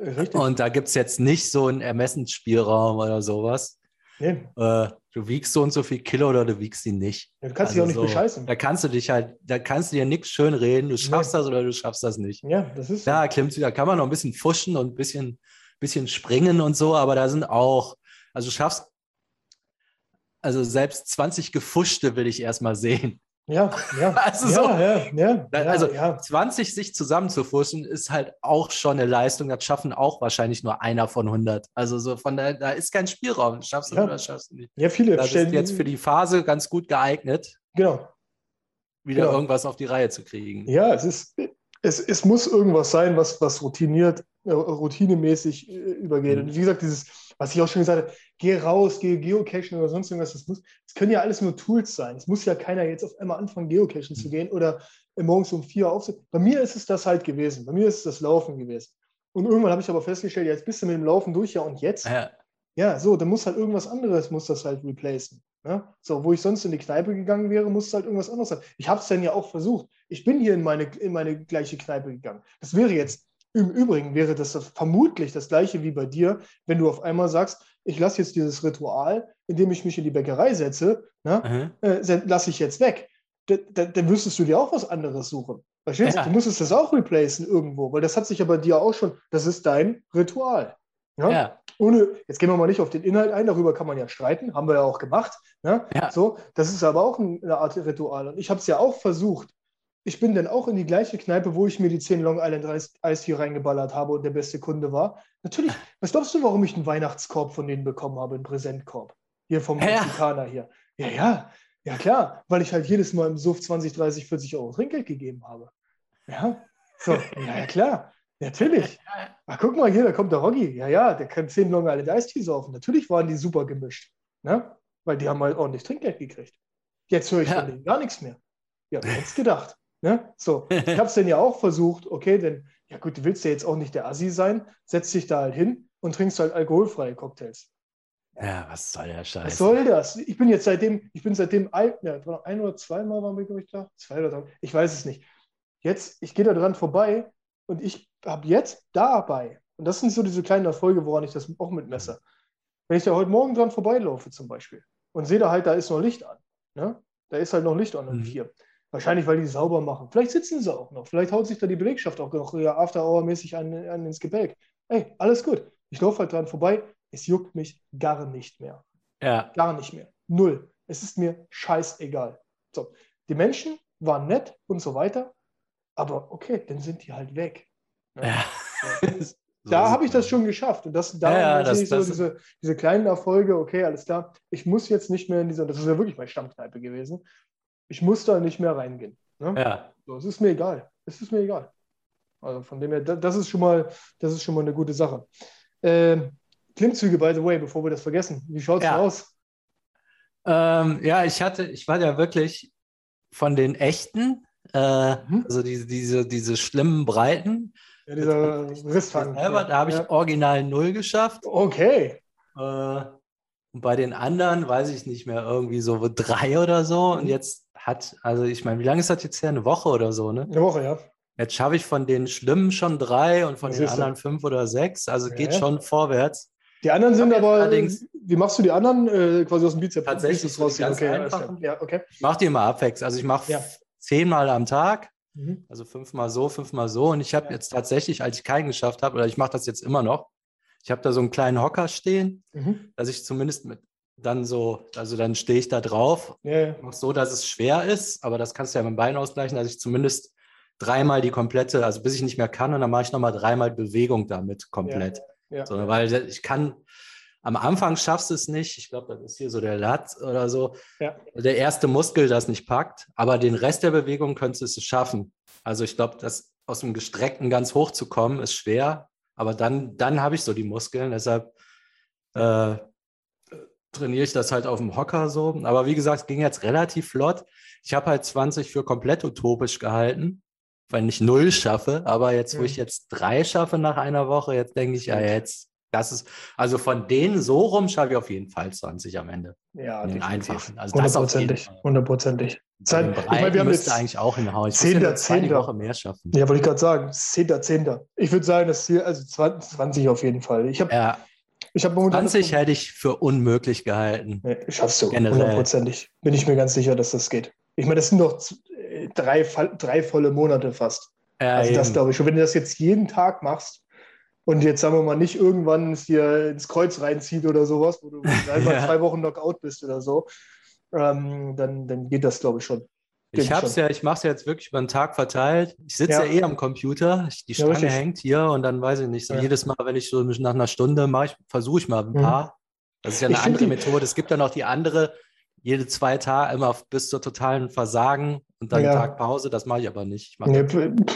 Richtig. Und da gibt es jetzt nicht so einen Ermessensspielraum oder sowas. Nee. Äh, du wiegst so und so viel Kilo oder du wiegst sie nicht. Ja, du kannst also dich auch nicht so, bescheißen. Da kannst du dich halt, da kannst du dir nichts schön reden, du schaffst nee. das oder du schaffst das nicht. Ja, das ist. Ja, Klimmzüge, da kann man noch ein bisschen fuschen und ein bisschen, bisschen springen und so, aber da sind auch, also du schaffst, also selbst 20 Gefuschte will ich erstmal sehen. Ja, ja. Also, ja, so, ja, ja, also ja. 20 sich zusammenzufuschen ist halt auch schon eine Leistung. Das schaffen auch wahrscheinlich nur einer von 100. Also so von da, da ist kein Spielraum. Schaffst du oder schaffst du nicht. Ja, viele das stellen, ist jetzt für die Phase ganz gut geeignet. Genau. Wieder genau. irgendwas auf die Reihe zu kriegen. Ja, es ist, es, es muss irgendwas sein, was, was routiniert, äh, routinemäßig äh, übergeht. Mhm. Und wie gesagt, dieses was ich auch schon gesagt habe, geh raus, geh geocachen oder sonst irgendwas. Das, muss, das können ja alles nur Tools sein. Es muss ja keiner jetzt auf einmal anfangen, geocachen zu gehen oder morgens um vier aufstehen. Bei mir ist es das halt gewesen. Bei mir ist es das Laufen gewesen. Und irgendwann habe ich aber festgestellt, jetzt bist du mit dem Laufen durch, ja und jetzt? Ja, ja so, dann muss halt irgendwas anderes, muss das halt replacen. Ne? So, wo ich sonst in die Kneipe gegangen wäre, muss es halt irgendwas anderes sein. Ich habe es dann ja auch versucht. Ich bin hier in meine, in meine gleiche Kneipe gegangen. Das wäre jetzt im Übrigen wäre das vermutlich das gleiche wie bei dir, wenn du auf einmal sagst, ich lasse jetzt dieses Ritual, indem ich mich in die Bäckerei setze, ne, äh, lasse ich jetzt weg. Dann, müsstest du dir auch was anderes suchen. Verstehst ja. du? musstest das auch replacen irgendwo, weil das hat sich ja bei dir auch schon, das ist dein Ritual. Ja? ja? Ohne, jetzt gehen wir mal nicht auf den Inhalt ein, darüber kann man ja streiten, haben wir ja auch gemacht. Ne? Ja. So, das ist aber auch eine Art Ritual. Und ich habe es ja auch versucht, ich bin dann auch in die gleiche Kneipe, wo ich mir die 10 Long Island Ice Tea reingeballert habe und der beste Kunde war. Natürlich, was glaubst du, warum ich einen Weihnachtskorb von denen bekommen habe, einen Präsentkorb? Hier vom ja. Mexikaner hier. Ja, ja, ja klar, weil ich halt jedes Mal im Suff 20, 30, 40 Euro Trinkgeld gegeben habe. Ja, so, ja, ja klar, natürlich. Ach, guck mal hier, da kommt der Roggi. Ja, ja, der kann 10 Long Island Ice Tea saufen. Natürlich waren die super gemischt, ne? weil die haben halt ordentlich Trinkgeld gekriegt. Jetzt höre ich ja. von denen gar nichts mehr. Ja, wer hätte gedacht? Ne? So, ich habe es dann ja auch versucht, okay, denn, ja gut, du willst ja jetzt auch nicht der Assi sein, setz dich da halt hin und trinkst halt alkoholfreie Cocktails. Ja, was soll der Scheiß? Was soll das? Ich bin jetzt seitdem, ich bin seitdem ein, ja, ein oder zweimal waren wir, glaube ich, da. Zwei oder drei. Ich weiß es nicht. Jetzt, ich gehe da dran vorbei und ich habe jetzt dabei, und das sind so diese kleinen Erfolge, woran ich das auch mitmesse. Wenn ich da heute Morgen dran vorbeilaufe zum Beispiel und sehe da halt, da ist noch Licht an. Ne? Da ist halt noch Licht an um mhm. vier. Wahrscheinlich, weil die sauber machen. Vielleicht sitzen sie auch noch. Vielleicht haut sich da die Belegschaft auch noch ja, After-Hour-mäßig an, an ins Gebälk. Ey, alles gut. Ich laufe halt dran vorbei. Es juckt mich gar nicht mehr. Ja. Gar nicht mehr. Null. Es ist mir scheißegal. So. Die Menschen waren nett und so weiter. Aber okay, dann sind die halt weg. Ne? Ja. so da habe ich das schon geschafft. Und das, da ja, ja, das, sehe ich so diese, diese kleinen Erfolge, okay, alles klar. Ich muss jetzt nicht mehr in dieser, das ist ja wirklich meine Stammkneipe gewesen. Ich muss da nicht mehr reingehen. Ne? Ja. So, es ist mir egal. Es ist mir egal. Also von dem her, das ist schon mal, das ist schon mal eine gute Sache. Ähm, Klimmzüge, by the way, bevor wir das vergessen. Wie schaut es ja. aus? Ähm, ja, ich hatte, ich war ja wirklich von den echten, äh, mhm. also diese, diese, diese schlimmen Breiten. Ja, dieser Rissfang. Selber, da habe ich original null geschafft. Okay. Äh, und bei den anderen weiß ich nicht mehr, irgendwie so drei oder so. Und mhm. jetzt hat, also ich meine, wie lange ist das jetzt her? Eine Woche oder so, ne? Eine Woche, ja. Jetzt schaffe ich von den Schlimmen schon drei und von das den anderen so. fünf oder sechs. Also ja. geht schon vorwärts. Die anderen sind aber, allerdings, wie machst du die anderen äh, quasi aus dem Bizeps? Tatsächlich raus. Ganz okay, einfach. Ja, okay. Ich mache die immer abwechselnd. Also ich mache ja. zehnmal am Tag, mhm. also fünfmal so, fünfmal so. Und ich habe ja. jetzt tatsächlich, als ich keinen geschafft habe, oder ich mache das jetzt immer noch, ich habe da so einen kleinen Hocker stehen, mhm. dass ich zumindest mit dann so, also dann stehe ich da drauf, ja. mache so, dass es schwer ist, aber das kannst du ja mit dem Bein ausgleichen, dass ich zumindest dreimal die komplette, also bis ich nicht mehr kann, und dann mache ich nochmal dreimal Bewegung damit komplett. Ja. So, weil ich kann, am Anfang schaffst du es nicht. Ich glaube, das ist hier so der Lat oder so. Ja. Der erste Muskel das nicht packt, aber den Rest der Bewegung könntest du es schaffen. Also ich glaube, das aus dem Gestreckten ganz hoch zu kommen, ist schwer. Aber dann, dann habe ich so die Muskeln. Deshalb äh, trainiere ich das halt auf dem Hocker so. Aber wie gesagt, es ging jetzt relativ flott. Ich habe halt 20 für komplett utopisch gehalten wenn ich null schaffe. Aber jetzt, wo ich jetzt drei schaffe nach einer Woche, jetzt denke ich, ja, jetzt, das ist, also von denen so rum schaffe ich auf jeden Fall 20 am Ende. Ja, den einfachen. Also hundertprozentig. Hundertprozentig. Zeit, ich meine, wir haben jetzt eigentlich auch hinhauen. Ich Zehnter, Zehnter. Woche mehr schaffen. Ja, wollte ich gerade sagen. Zehnter, Zehnter. Ich würde sagen, das Ziel, also 20 auf jeden Fall. Ich habe ja. Ich hab 20 hätte ich für unmöglich gehalten. Nee, schaffst du, hundertprozentig. Bin ich mir ganz sicher, dass das geht. Ich meine, das sind doch drei, drei volle Monate fast. Ja, also das glaube ich. Und wenn du das jetzt jeden Tag machst und jetzt sagen wir mal nicht irgendwann es dir ins Kreuz reinzieht oder sowas, wo du einfach ja. zwei Wochen Knockout bist oder so, ähm, dann, dann geht das glaube ich schon. Ich hab's schon. ja, ich mache es ja jetzt wirklich über den Tag verteilt. Ich sitze ja. ja. eh am Computer, die Stange ja, hängt hier und dann weiß ich nicht, so jedes Mal, wenn ich so nach einer Stunde mache, versuche ich mal ein mhm. paar. Das ist ja eine ich andere Methode. Es gibt dann auch die andere, jede zwei Tage immer bis zur totalen Versagen und dann ja. Tag Pause, das mache ich aber nicht. Ich, nee,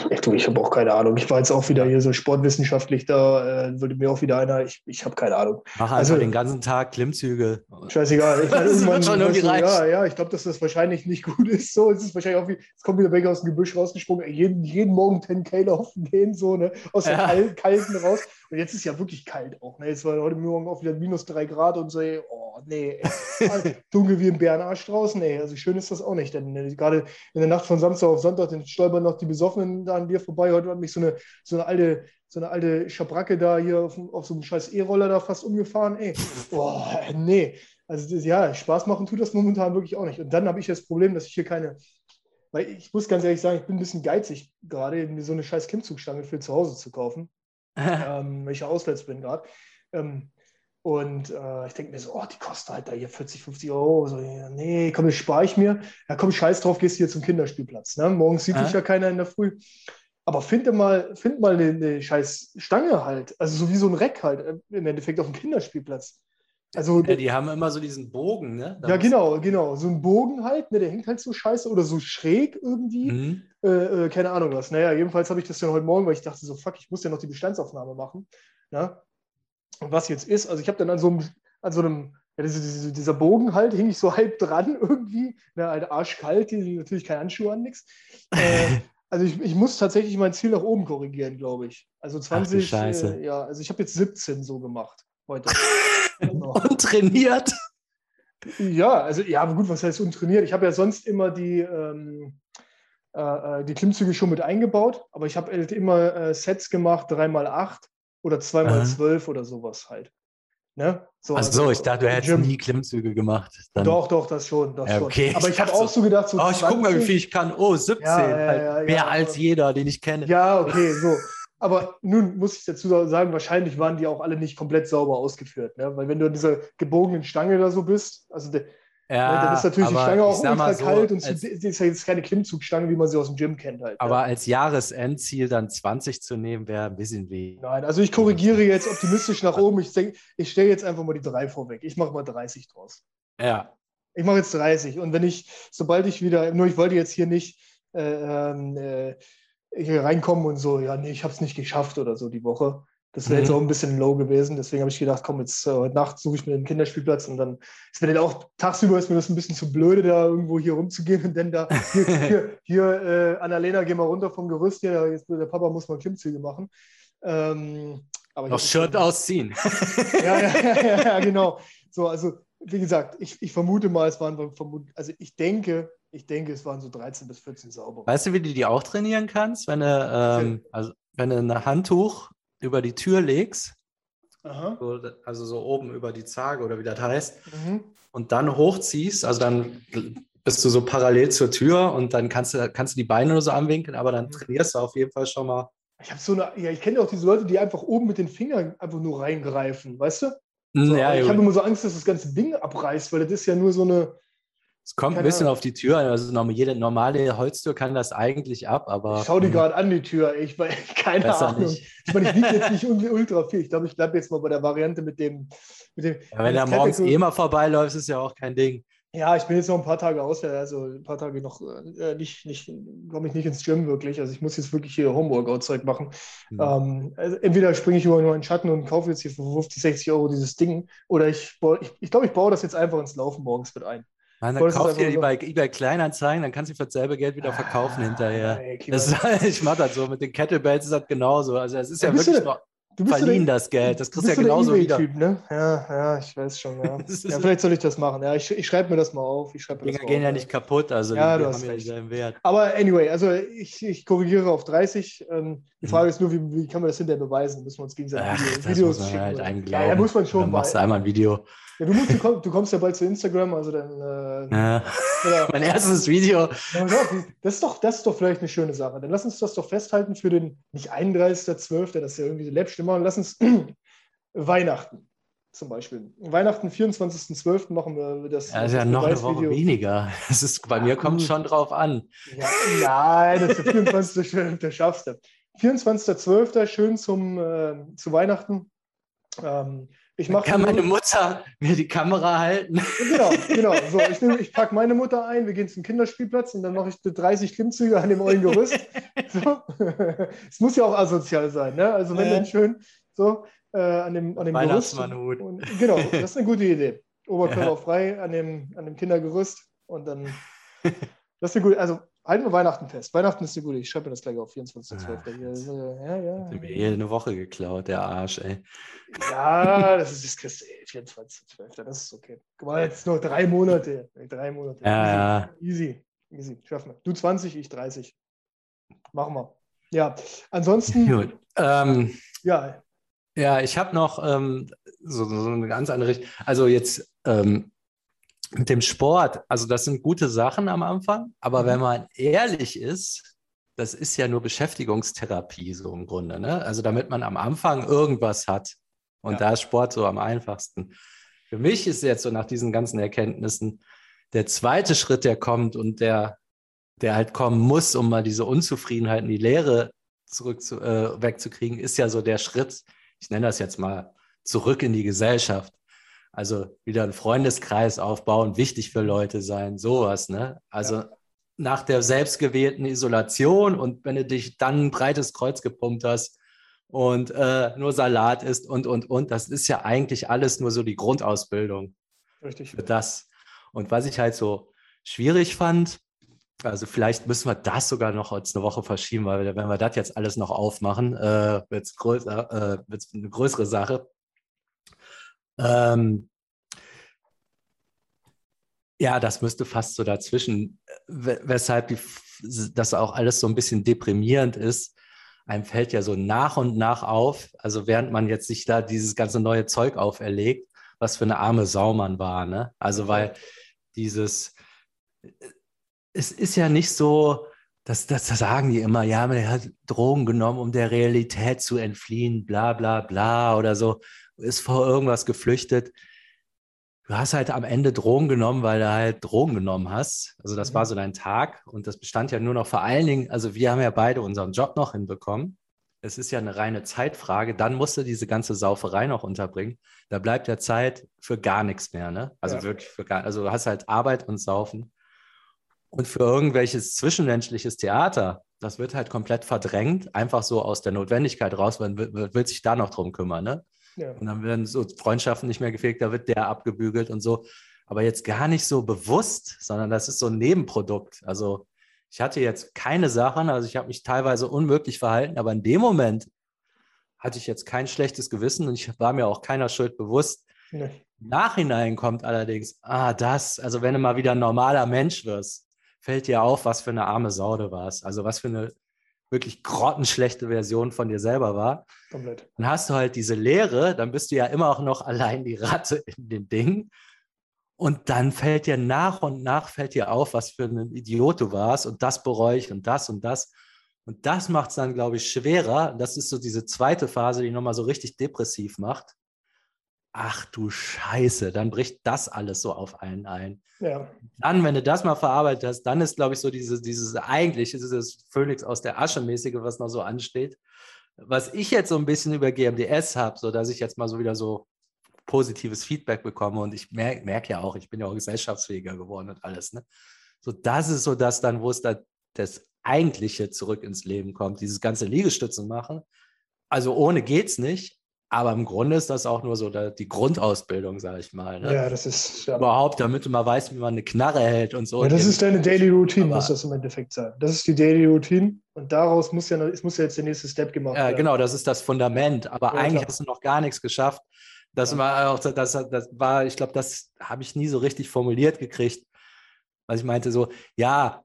ich, ich habe auch keine Ahnung. Ich war jetzt auch wieder hier so sportwissenschaftlich, da äh, würde mir auch wieder einer, ich, ich habe keine Ahnung. Mach also den ganzen Tag Klimmzüge. Scheißegal. Ich meine, irgendwann, schon irgendwie du, ja, ja, ich glaube, dass das wahrscheinlich nicht gut ist. So, es ist wahrscheinlich auch wie, es kommt wieder weg aus dem Gebüsch rausgesprungen, jeden, jeden Morgen 10K laufen gehen, so, ne, aus der ja. Kal Kalten raus. Und jetzt ist ja wirklich kalt auch, ne. Jetzt war heute Morgen auch wieder minus drei Grad und so, ey, oh, nee, ey, dunkel wie ein Bärenarsch draußen, ey. Also schön ist das auch nicht, denn ne, gerade in der Nacht von Samstag auf Sonntag, dann stolpern noch die Besoffenen da an dir vorbei. Heute hat mich so eine, so eine alte, so eine alte Schabracke da hier auf, auf so einem scheiß E-Roller da fast umgefahren. Ey, boah, nee. Also ja, Spaß machen tut das momentan wirklich auch nicht. Und dann habe ich das Problem, dass ich hier keine, weil ich muss ganz ehrlich sagen, ich bin ein bisschen geizig, gerade mir so eine scheiß Klimmzugstange für zu Hause zu kaufen, ähm, weil ich auswärts bin gerade. Ähm, und äh, ich denke mir so, oh, die kosten halt da hier 40, 50 Euro. So, nee, komm, das spare ich mir. Ja, komm, scheiß drauf, gehst du hier zum Kinderspielplatz. Ne? Morgens sieht dich ja keiner in der Früh. Aber finde mal, find mal eine, eine, scheiß Stange halt. Also so wie so ein Reck halt äh, im Endeffekt auf dem Kinderspielplatz. Also, ja, die haben immer so diesen Bogen, ne? Da ja, genau, genau. So ein Bogen halt, ne, der hängt halt so scheiße oder so schräg irgendwie. Mhm. Äh, äh, keine Ahnung was. Naja, jedenfalls habe ich das dann heute Morgen, weil ich dachte so, fuck, ich muss ja noch die Bestandsaufnahme machen. Ja? Was jetzt ist, also ich habe dann an so einem, an so einem ja, diese, diese, dieser Bogen halt, hing ich so halb dran irgendwie. Ne, halt arschkalt, die, natürlich kein Handschuh an, nix. Äh, also ich, ich muss tatsächlich mein Ziel nach oben korrigieren, glaube ich. Also 20, Ach, äh, ja, also ich habe jetzt 17 so gemacht. heute. und trainiert? Ja, also ja, aber gut, was heißt untrainiert? Ich habe ja sonst immer die, ähm, äh, äh die Klimmzüge schon mit eingebaut, aber ich habe halt immer äh, Sets gemacht, 3x8 oder 2x12 oder sowas halt. Ne? So, Ach so, also, ich dachte, du hättest Gym. nie Klimmzüge gemacht. Dann. Doch, doch, das schon. Das ja, okay. Schon. Aber ich habe auch so gedacht, so oh, ich gucke mal, wie viel ich kann. Oh, 17. Ja, ja, halt mehr als jeder, den ich kenne. Ja, okay, so. Aber nun muss ich dazu sagen, wahrscheinlich waren die auch alle nicht komplett sauber ausgeführt. Ne? Weil wenn du an dieser gebogenen Stange da so bist, also der, ja, ne, dann ist natürlich die Stange auch ultra so, kalt und als, ist ja jetzt keine Klimmzugstange, wie man sie aus dem Gym kennt halt. Aber ja. als Jahresendziel dann 20 zu nehmen, wäre ein bisschen weh. Nein, also ich korrigiere jetzt optimistisch nach oben. Ich, ich stelle jetzt einfach mal die 3 vorweg. Ich mache mal 30 draus. Ja. Ich mache jetzt 30. Und wenn ich, sobald ich wieder, nur ich wollte jetzt hier nicht äh, ähm, äh, hier reinkommen und so, ja, nee, ich habe es nicht geschafft oder so die Woche. Das wäre mhm. jetzt auch ein bisschen low gewesen. Deswegen habe ich gedacht, komm, jetzt äh, heute Nacht suche ich mir den Kinderspielplatz und dann ist mir dann auch tagsüber ist mir das ein bisschen zu blöde, da irgendwo hier rumzugehen und dann da hier, hier, hier äh, Annalena, geh mal runter vom Gerüst hier, jetzt, der Papa muss mal Klimmzüge machen. Ähm, aber Noch Shirt ausziehen. ja, ja, ja, ja, genau. So, also wie gesagt, ich, ich vermute mal, es waren, also ich denke, ich denke, es waren so 13 bis 14 sauber. Weißt du, wie du die auch trainieren kannst? Wenn du, ähm, also, wenn du ein Handtuch über die Tür legst, so, also so oben über die Zage oder wie das heißt, mhm. und dann hochziehst, also dann bist du so parallel zur Tür und dann kannst du, kannst du die Beine nur so anwinkeln, aber dann mhm. trainierst du auf jeden Fall schon mal. Ich habe so eine, ja, ich kenne auch diese Leute, die einfach oben mit den Fingern einfach nur reingreifen, weißt du? So, ja, ich habe immer so Angst, dass das ganze Ding abreißt, weil das ist ja nur so eine, es kommt ein bisschen auf die Tür an. Also jede normale Holztür kann das eigentlich ab, aber. Ich schau die hm. gerade an, die Tür. Ich meine, keine Ahnung. Nicht. Ich meine, ich wiege jetzt nicht ultra viel. Ich glaube, ich bleibe jetzt mal bei der Variante mit dem. Mit dem ja, wenn er morgens eh mal vorbeiläuft, ist ja auch kein Ding. Ja, ich bin jetzt noch ein paar Tage aus, also ein paar Tage noch äh, nicht, nicht komme ich nicht ins Gym wirklich. Also ich muss jetzt wirklich hier Homeworkout-Zeug machen. Mhm. Ähm, also entweder springe ich über nur einen Schatten und kaufe jetzt hier für 50, 60 Euro dieses Ding, oder ich, ich, ich glaube, ich baue das jetzt einfach ins Laufen morgens mit ein. Dann kauf dir die bei eBay Kleinanzeigen, dann kannst du für dasselbe Geld wieder verkaufen ah, hinterher. Ey, das, ich mache das so, mit den Kettlebells ist das genauso. Also es ist ja, ja wirklich noch verliehen, das Geld. Das kriegst du ja genauso wieder. Ne? Ja, ja, ich weiß schon. Ja. ja vielleicht soll ich das machen. Ja, ich, ich schreibe mir das mal auf. Ich mir Dinger gehen auf, ja nicht kaputt, also ja, die, haben ja denselben Wert. Aber anyway, also ich, ich korrigiere auf 30. Ähm, die Frage mhm. ist nur, wie, wie kann man das hinterher beweisen? Müssen wir uns gegenseitig Ach, Videos schicken? Halt ja, ja, muss man schon. Dann machst du einmal ein Video. Ja, du, musst, du, kommst, du, kommst, ja bald zu Instagram, also dann. Äh, ja. Ja. mein erstes Video. Das ist, doch, das ist doch vielleicht eine schöne Sache. Dann lass uns das doch festhalten für den, nicht 31.12., das ist ja irgendwie so Labstimme, lass uns Weihnachten zum Beispiel. Weihnachten, 24.12. machen wir das. Ja, das ist ja noch eine Woche weniger. Das ist, bei mir kommt es schon drauf an. Ja, nein, das ist der 24.12., der schaffst du. 24.12. schön zum, äh, zu Weihnachten. Ähm, ich mach Kann meine Mutter mir die Kamera halten? Genau, genau. So, ich, ich packe meine Mutter ein, wir gehen zum Kinderspielplatz und dann mache ich 30 Klimmzüge an dem ollen Gerüst. So. Es muss ja auch asozial sein, ne? Also wenn äh. dann schön so äh, an dem, an dem Gerüst. Und, genau, das ist eine gute Idee. Oberkörper ja. frei an dem, an dem Kindergerüst und dann. Das ist eine gute, also halten wir Weihnachten fest. Weihnachten ist eine gute. Ich schreibe mir das gleich auf 24.12. Ja, ja. Hat mir eh eine Woche geklaut, der Arsch, ey. Ja, das ist das kriegst du 24.12. Das ist okay. Guck mal, jetzt nur drei Monate. Drei Monate. Ja, easy. Easy. Easy. Schaffen wir. Du 20, ich 30. Machen wir. Ja, ansonsten. Gut. Ähm, ja. Ja, ich habe noch ähm, so, so, eine ganz andere Richtung. Also jetzt ähm, mit dem Sport, also das sind gute Sachen am Anfang, aber mhm. wenn man ehrlich ist, das ist ja nur Beschäftigungstherapie so im Grunde. Ne? Also damit man am Anfang irgendwas hat. Und ja. da ist Sport so am einfachsten. Für mich ist jetzt so nach diesen ganzen Erkenntnissen der zweite Schritt, der kommt und der, der halt kommen muss, um mal diese Unzufriedenheit in die Lehre zurück zu, äh, wegzukriegen, ist ja so der Schritt, ich nenne das jetzt mal, zurück in die Gesellschaft. Also wieder einen Freundeskreis aufbauen, wichtig für Leute sein, sowas. Ne? Also ja. nach der selbstgewählten Isolation und wenn du dich dann ein breites Kreuz gepumpt hast und äh, nur Salat isst und, und, und, das ist ja eigentlich alles nur so die Grundausbildung Richtig. für das. Und was ich halt so schwierig fand, also vielleicht müssen wir das sogar noch als eine Woche verschieben, weil wenn wir das jetzt alles noch aufmachen, äh, wird es äh, eine größere Sache. Ähm, ja, das müsste fast so dazwischen, weshalb die, das auch alles so ein bisschen deprimierend ist. Einem fällt ja so nach und nach auf, also während man jetzt sich da dieses ganze neue Zeug auferlegt, was für eine arme Sau man war. Ne? Also weil dieses, es ist ja nicht so, das, das sagen die immer, ja, man hat Drogen genommen, um der Realität zu entfliehen, bla bla bla oder so, ist vor irgendwas geflüchtet. Du hast halt am Ende Drogen genommen, weil du halt Drogen genommen hast. Also das mhm. war so dein Tag und das bestand ja nur noch vor allen Dingen, also wir haben ja beide unseren Job noch hinbekommen. Es ist ja eine reine Zeitfrage. Dann musst du diese ganze Sauferei noch unterbringen. Da bleibt ja Zeit für gar nichts mehr, ne? Also ja. wirklich für gar, also du hast halt Arbeit und Saufen. Und für irgendwelches zwischenmenschliches Theater, das wird halt komplett verdrängt, einfach so aus der Notwendigkeit raus, man will, will sich da noch drum kümmern. Ne? Ja. Und dann werden so Freundschaften nicht mehr gefegt, da wird der abgebügelt und so. Aber jetzt gar nicht so bewusst, sondern das ist so ein Nebenprodukt. Also ich hatte jetzt keine Sachen, also ich habe mich teilweise unmöglich verhalten, aber in dem Moment hatte ich jetzt kein schlechtes Gewissen und ich war mir auch keiner Schuld bewusst. Nee. Nachhinein kommt allerdings, ah, das, also wenn du mal wieder ein normaler Mensch wirst, fällt dir auf, was für eine arme Sau du warst. Also was für eine wirklich grottenschlechte Version von dir selber war. Komplett. Dann hast du halt diese Lehre, dann bist du ja immer auch noch allein die Ratte in den Dingen. Und dann fällt dir nach und nach fällt dir auf, was für ein Idiot du warst und das bereue ich und das und das. Und das macht es dann, glaube ich, schwerer. Das ist so diese zweite Phase, die nochmal so richtig depressiv macht ach du Scheiße, dann bricht das alles so auf einen ein. Ja. Dann, wenn du das mal verarbeitet hast, dann ist, glaube ich, so dieses, dieses eigentliche, dieses Phönix aus der Asche mäßige, was noch so ansteht. Was ich jetzt so ein bisschen über GMDS habe, so dass ich jetzt mal so wieder so positives Feedback bekomme und ich merke merk ja auch, ich bin ja auch gesellschaftsfähiger geworden und alles. Ne? So, das ist so das dann, wo es da das Eigentliche zurück ins Leben kommt, dieses ganze Liegestützen machen. Also ohne geht's nicht, aber im Grunde ist das auch nur so die Grundausbildung, sage ich mal. Ne? Ja, das ist. Ja. Überhaupt, damit du mal weißt, wie man eine Knarre hält und so. Ja, das ist deine Daily Routine, muss das im Endeffekt sein. Das ist die Daily Routine und daraus muss ja, es muss ja jetzt der nächste Step gemacht werden. Ja, genau, das ist das Fundament. Aber ja, eigentlich klar. hast du noch gar nichts geschafft. Das war auch, das, das war, ich glaube, das habe ich nie so richtig formuliert gekriegt. Was ich meinte, so, ja,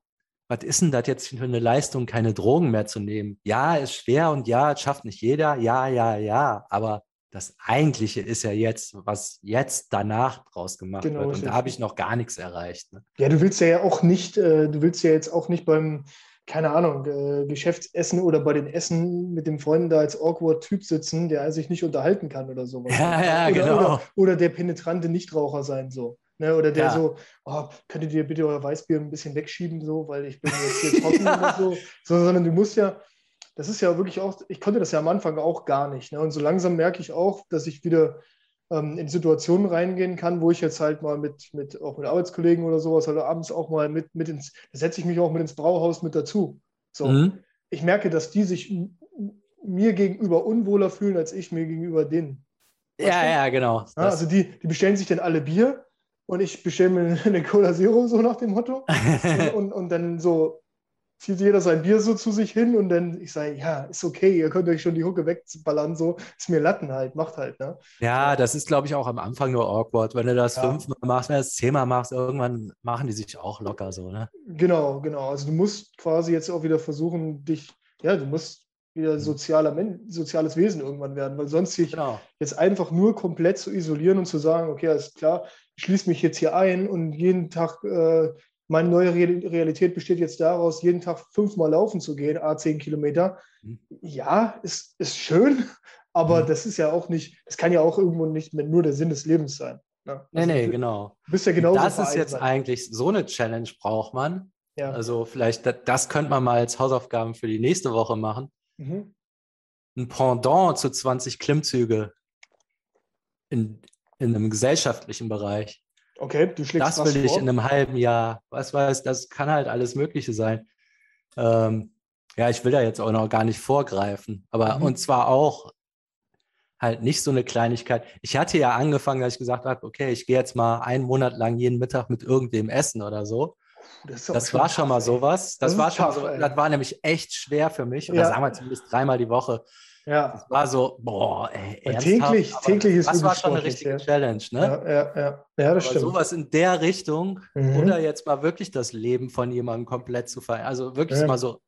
was ist denn das jetzt für eine Leistung, keine Drogen mehr zu nehmen? Ja, ist schwer und ja, es schafft nicht jeder. Ja, ja, ja. Aber das Eigentliche ist ja jetzt, was jetzt danach draus gemacht genau, wird. Und da habe ich noch gar nichts erreicht. Ne? Ja, du willst ja auch nicht, äh, du willst ja jetzt auch nicht beim, keine Ahnung, äh, Geschäftsessen oder bei den Essen mit dem Freunden da als awkward Typ sitzen, der sich nicht unterhalten kann oder sowas. Ja, ja, oder, genau. Oder, oder der penetrante Nichtraucher sein, so. Ne, oder der ja. so, oh, könntet ihr bitte euer Weißbier ein bisschen wegschieben, so, weil ich bin jetzt hier trocken oder so. so. Sondern du musst ja, das ist ja wirklich auch, ich konnte das ja am Anfang auch gar nicht. Ne? Und so langsam merke ich auch, dass ich wieder ähm, in Situationen reingehen kann, wo ich jetzt halt mal mit, mit auch mit Arbeitskollegen oder sowas, halt abends auch mal mit, mit ins, da setze ich mich auch mit ins Brauhaus mit dazu. So. Mhm. Ich merke, dass die sich mir gegenüber unwohler fühlen, als ich mir gegenüber denen. Ja, ja, genau. Ja, also die, die bestellen sich dann alle Bier und ich bestelle mir eine Cola Zero, so nach dem Motto. und, und, und, dann so zieht jeder sein Bier so zu sich hin und dann ich sage, ja, ist okay, ihr könnt euch schon die Hucke wegballern, so ist mir Latten halt, macht halt. Ne? Ja, das ist, glaube ich, auch am Anfang nur awkward. Wenn du das ja. fünfmal machst, wenn du das zehnmal machst, irgendwann machen die sich auch locker so, ne? Genau, genau. Also du musst quasi jetzt auch wieder versuchen, dich, ja, du musst wieder mhm. sozialer soziales Wesen irgendwann werden, weil sonst sich genau. jetzt einfach nur komplett zu isolieren und zu sagen, okay, alles klar, schließe mich jetzt hier ein und jeden Tag, äh, meine neue Realität besteht jetzt daraus, jeden Tag fünfmal laufen zu gehen, a zehn Kilometer. Mhm. Ja, ist, ist schön, aber mhm. das ist ja auch nicht, das kann ja auch irgendwo nicht nur der Sinn des Lebens sein. Ne? Nee, also, nee, genau. Bist ja genauso das ist jetzt sein. eigentlich so eine Challenge braucht man. Ja. Also vielleicht, das, das könnte man mal als Hausaufgaben für die nächste Woche machen Mhm. Ein Pendant zu 20 Klimmzüge in, in einem gesellschaftlichen Bereich. Okay, du schlägst Das will ich vor? in einem halben Jahr. Was weiß, das kann halt alles Mögliche sein. Ähm, ja, ich will da jetzt auch noch gar nicht vorgreifen. Aber mhm. und zwar auch halt nicht so eine Kleinigkeit. Ich hatte ja angefangen, dass ich gesagt habe, okay, ich gehe jetzt mal einen Monat lang jeden Mittag mit irgendwem essen oder so. Das, das war schon mal sowas. Das, das war schon tough, so, das war nämlich echt schwer für mich. Oder ja. sagen wir zumindest dreimal die Woche. Ja. Das war so, boah, ey, täglich, täglich ist Das war schon eine richtige ja. Challenge, ne? Ja, ja, ja. ja das aber stimmt. Sowas in der Richtung mhm. oder jetzt mal wirklich das Leben von jemandem komplett zu verändern. Also wirklich ja. mal so,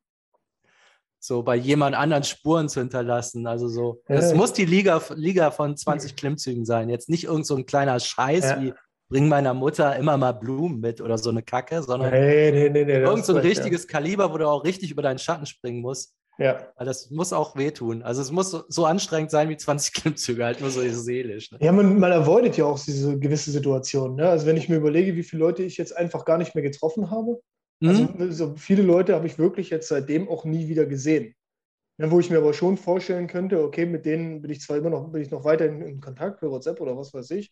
so bei jemand anderen Spuren zu hinterlassen. Also so, es muss die Liga, Liga von 20 Klimmzügen sein. Jetzt nicht irgend so ein kleiner Scheiß wie bring meiner Mutter immer mal Blumen mit oder so eine Kacke, sondern nee, nee, nee, irgend so ein richtiges Kaliber, wo du auch richtig über deinen Schatten springen musst. Ja. Weil das muss auch wehtun. Also es muss so anstrengend sein wie 20 Klimmzüge, halt nur so seelisch. Ne? Ja, man, man avoidet ja auch diese gewisse Situation. Ne? Also wenn ich mir überlege, wie viele Leute ich jetzt einfach gar nicht mehr getroffen habe. Also mhm. so viele Leute habe ich wirklich jetzt seitdem auch nie wieder gesehen. Ja, wo ich mir aber schon vorstellen könnte, okay, mit denen bin ich zwar immer noch, bin ich noch weiter in, in Kontakt per WhatsApp oder was weiß ich.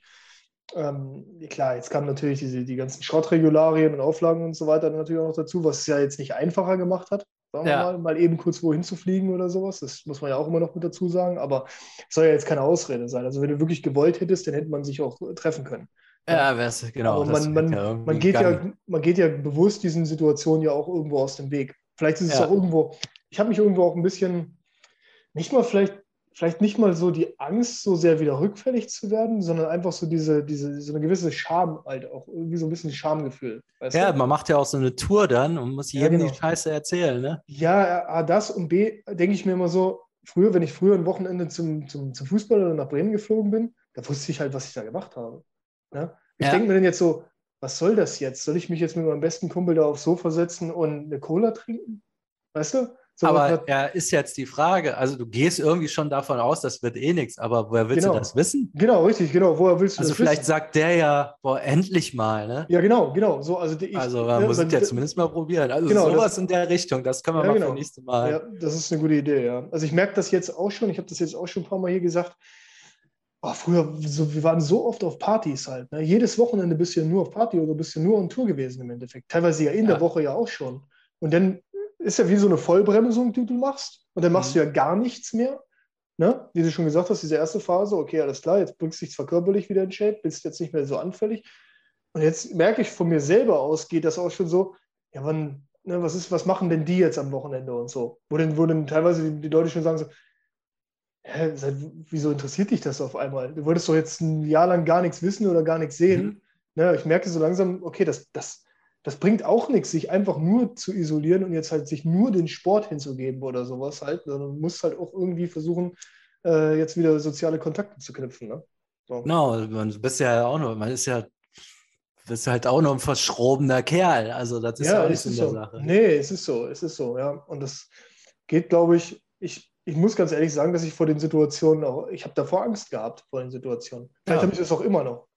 Ähm, klar, jetzt kamen natürlich diese, die ganzen Schrottregularien und Auflagen und so weiter natürlich auch noch dazu, was es ja jetzt nicht einfacher gemacht hat sagen ja. wir mal, mal eben kurz wohin zu fliegen oder sowas. Das muss man ja auch immer noch mit dazu sagen, aber es soll ja jetzt keine Ausrede sein. Also wenn du wirklich gewollt hättest, dann hätte man sich auch treffen können. Ja, wär's, genau. Aber man, man, ja man, geht ja, man geht ja bewusst diesen Situationen ja auch irgendwo aus dem Weg. Vielleicht ist es ja. auch irgendwo, ich habe mich irgendwo auch ein bisschen, nicht mal vielleicht vielleicht nicht mal so die Angst, so sehr wieder rückfällig zu werden, sondern einfach so diese, diese, so eine gewisse Scham halt auch, irgendwie so ein bisschen Schamgefühl. ja, du? man macht ja auch so eine Tour dann und muss jedem ja, genau. die Scheiße erzählen, ne? Ja, A, das und B, denke ich mir immer so, früher, wenn ich früher ein Wochenende zum, zum, zum Fußball oder nach Bremen geflogen bin, da wusste ich halt, was ich da gemacht habe. Ne? Ich ja. denke mir dann jetzt so, was soll das jetzt? Soll ich mich jetzt mit meinem besten Kumpel da aufs Sofa setzen und eine Cola trinken? Weißt du? So aber ja, ist jetzt die Frage, also du gehst irgendwie schon davon aus, das wird eh nichts, aber woher willst genau. du das wissen? Genau, richtig, genau. Woher willst du also das vielleicht wissen? sagt der ja, boah, endlich mal, ne? Ja, genau, genau. So, also ich, also man ne, muss es ja zumindest mal probieren. Also genau, sowas das, in der Richtung, das können wir ja, mal genau. für nächste Mal. Ja, das ist eine gute Idee, ja. Also ich merke das jetzt auch schon, ich habe das jetzt auch schon ein paar Mal hier gesagt. Oh, früher, so, wir waren so oft auf Partys halt. Ne? Jedes Wochenende bist du ja nur auf Party oder bist du nur on Tour gewesen im Endeffekt. Teilweise ja in ja. der Woche ja auch schon. Und dann ist ja wie so eine Vollbremsung, die du machst. Und dann machst mhm. du ja gar nichts mehr. Ne? Wie du schon gesagt hast, diese erste Phase, okay, alles klar, jetzt bringst du dich zwar körperlich wieder in Shape, bist jetzt nicht mehr so anfällig. Und jetzt merke ich von mir selber aus, geht das auch schon so, ja, wann, ne, was, ist, was machen denn die jetzt am Wochenende und so? Wo denn, wo denn teilweise die, die Leute schon sagen so, hä, seit, wieso interessiert dich das auf einmal? Du wolltest doch jetzt ein Jahr lang gar nichts wissen oder gar nichts sehen. Mhm. Ne, ich merke so langsam, okay, das, das, das bringt auch nichts, sich einfach nur zu isolieren und jetzt halt sich nur den Sport hinzugeben oder sowas halt, sondern man muss halt auch irgendwie versuchen, äh, jetzt wieder soziale Kontakte zu knüpfen. Ne? So. Genau, man bist ja auch nur, man ist ja bist halt auch noch ein verschrobener Kerl. Also das ist ja, ja auch nicht in der so. Sache. Nee, es ist so, es ist so, ja. Und das geht, glaube ich, ich, ich muss ganz ehrlich sagen, dass ich vor den Situationen auch, ich habe davor Angst gehabt vor den Situationen. Vielleicht ja. habe ich das auch immer noch.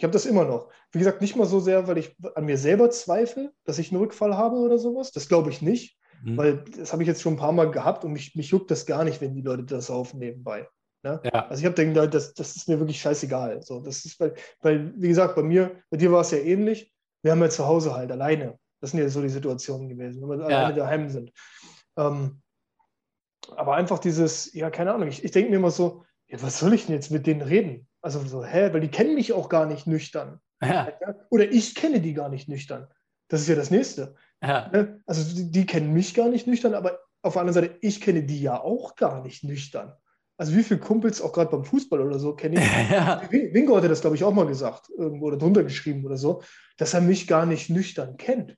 Ich habe das immer noch. Wie gesagt, nicht mal so sehr, weil ich an mir selber zweifle, dass ich einen Rückfall habe oder sowas. Das glaube ich nicht, mhm. weil das habe ich jetzt schon ein paar Mal gehabt und mich, mich juckt das gar nicht, wenn die Leute das saufen nebenbei. Ne? Ja. Also ich habe gedacht, das, das ist mir wirklich scheißegal. So, das ist, weil, weil, wie gesagt, bei mir, bei dir war es ja ähnlich. Wir haben ja zu Hause halt alleine. Das sind ja so die Situationen gewesen, wenn wir ja. alleine daheim sind. Ähm, aber einfach dieses, ja, keine Ahnung, ich, ich denke mir immer so, ja, was soll ich denn jetzt mit denen reden? Also so, hä, weil die kennen mich auch gar nicht nüchtern. Ja. Oder ich kenne die gar nicht nüchtern. Das ist ja das Nächste. Ja. Ne? Also die, die, kennen mich gar nicht nüchtern, aber auf der anderen Seite, ich kenne die ja auch gar nicht nüchtern. Also wie viele Kumpels, auch gerade beim Fußball oder so, kenne ich. Ja. Winko hatte das, glaube ich, auch mal gesagt, irgendwo oder drunter geschrieben oder so, dass er mich gar nicht nüchtern kennt.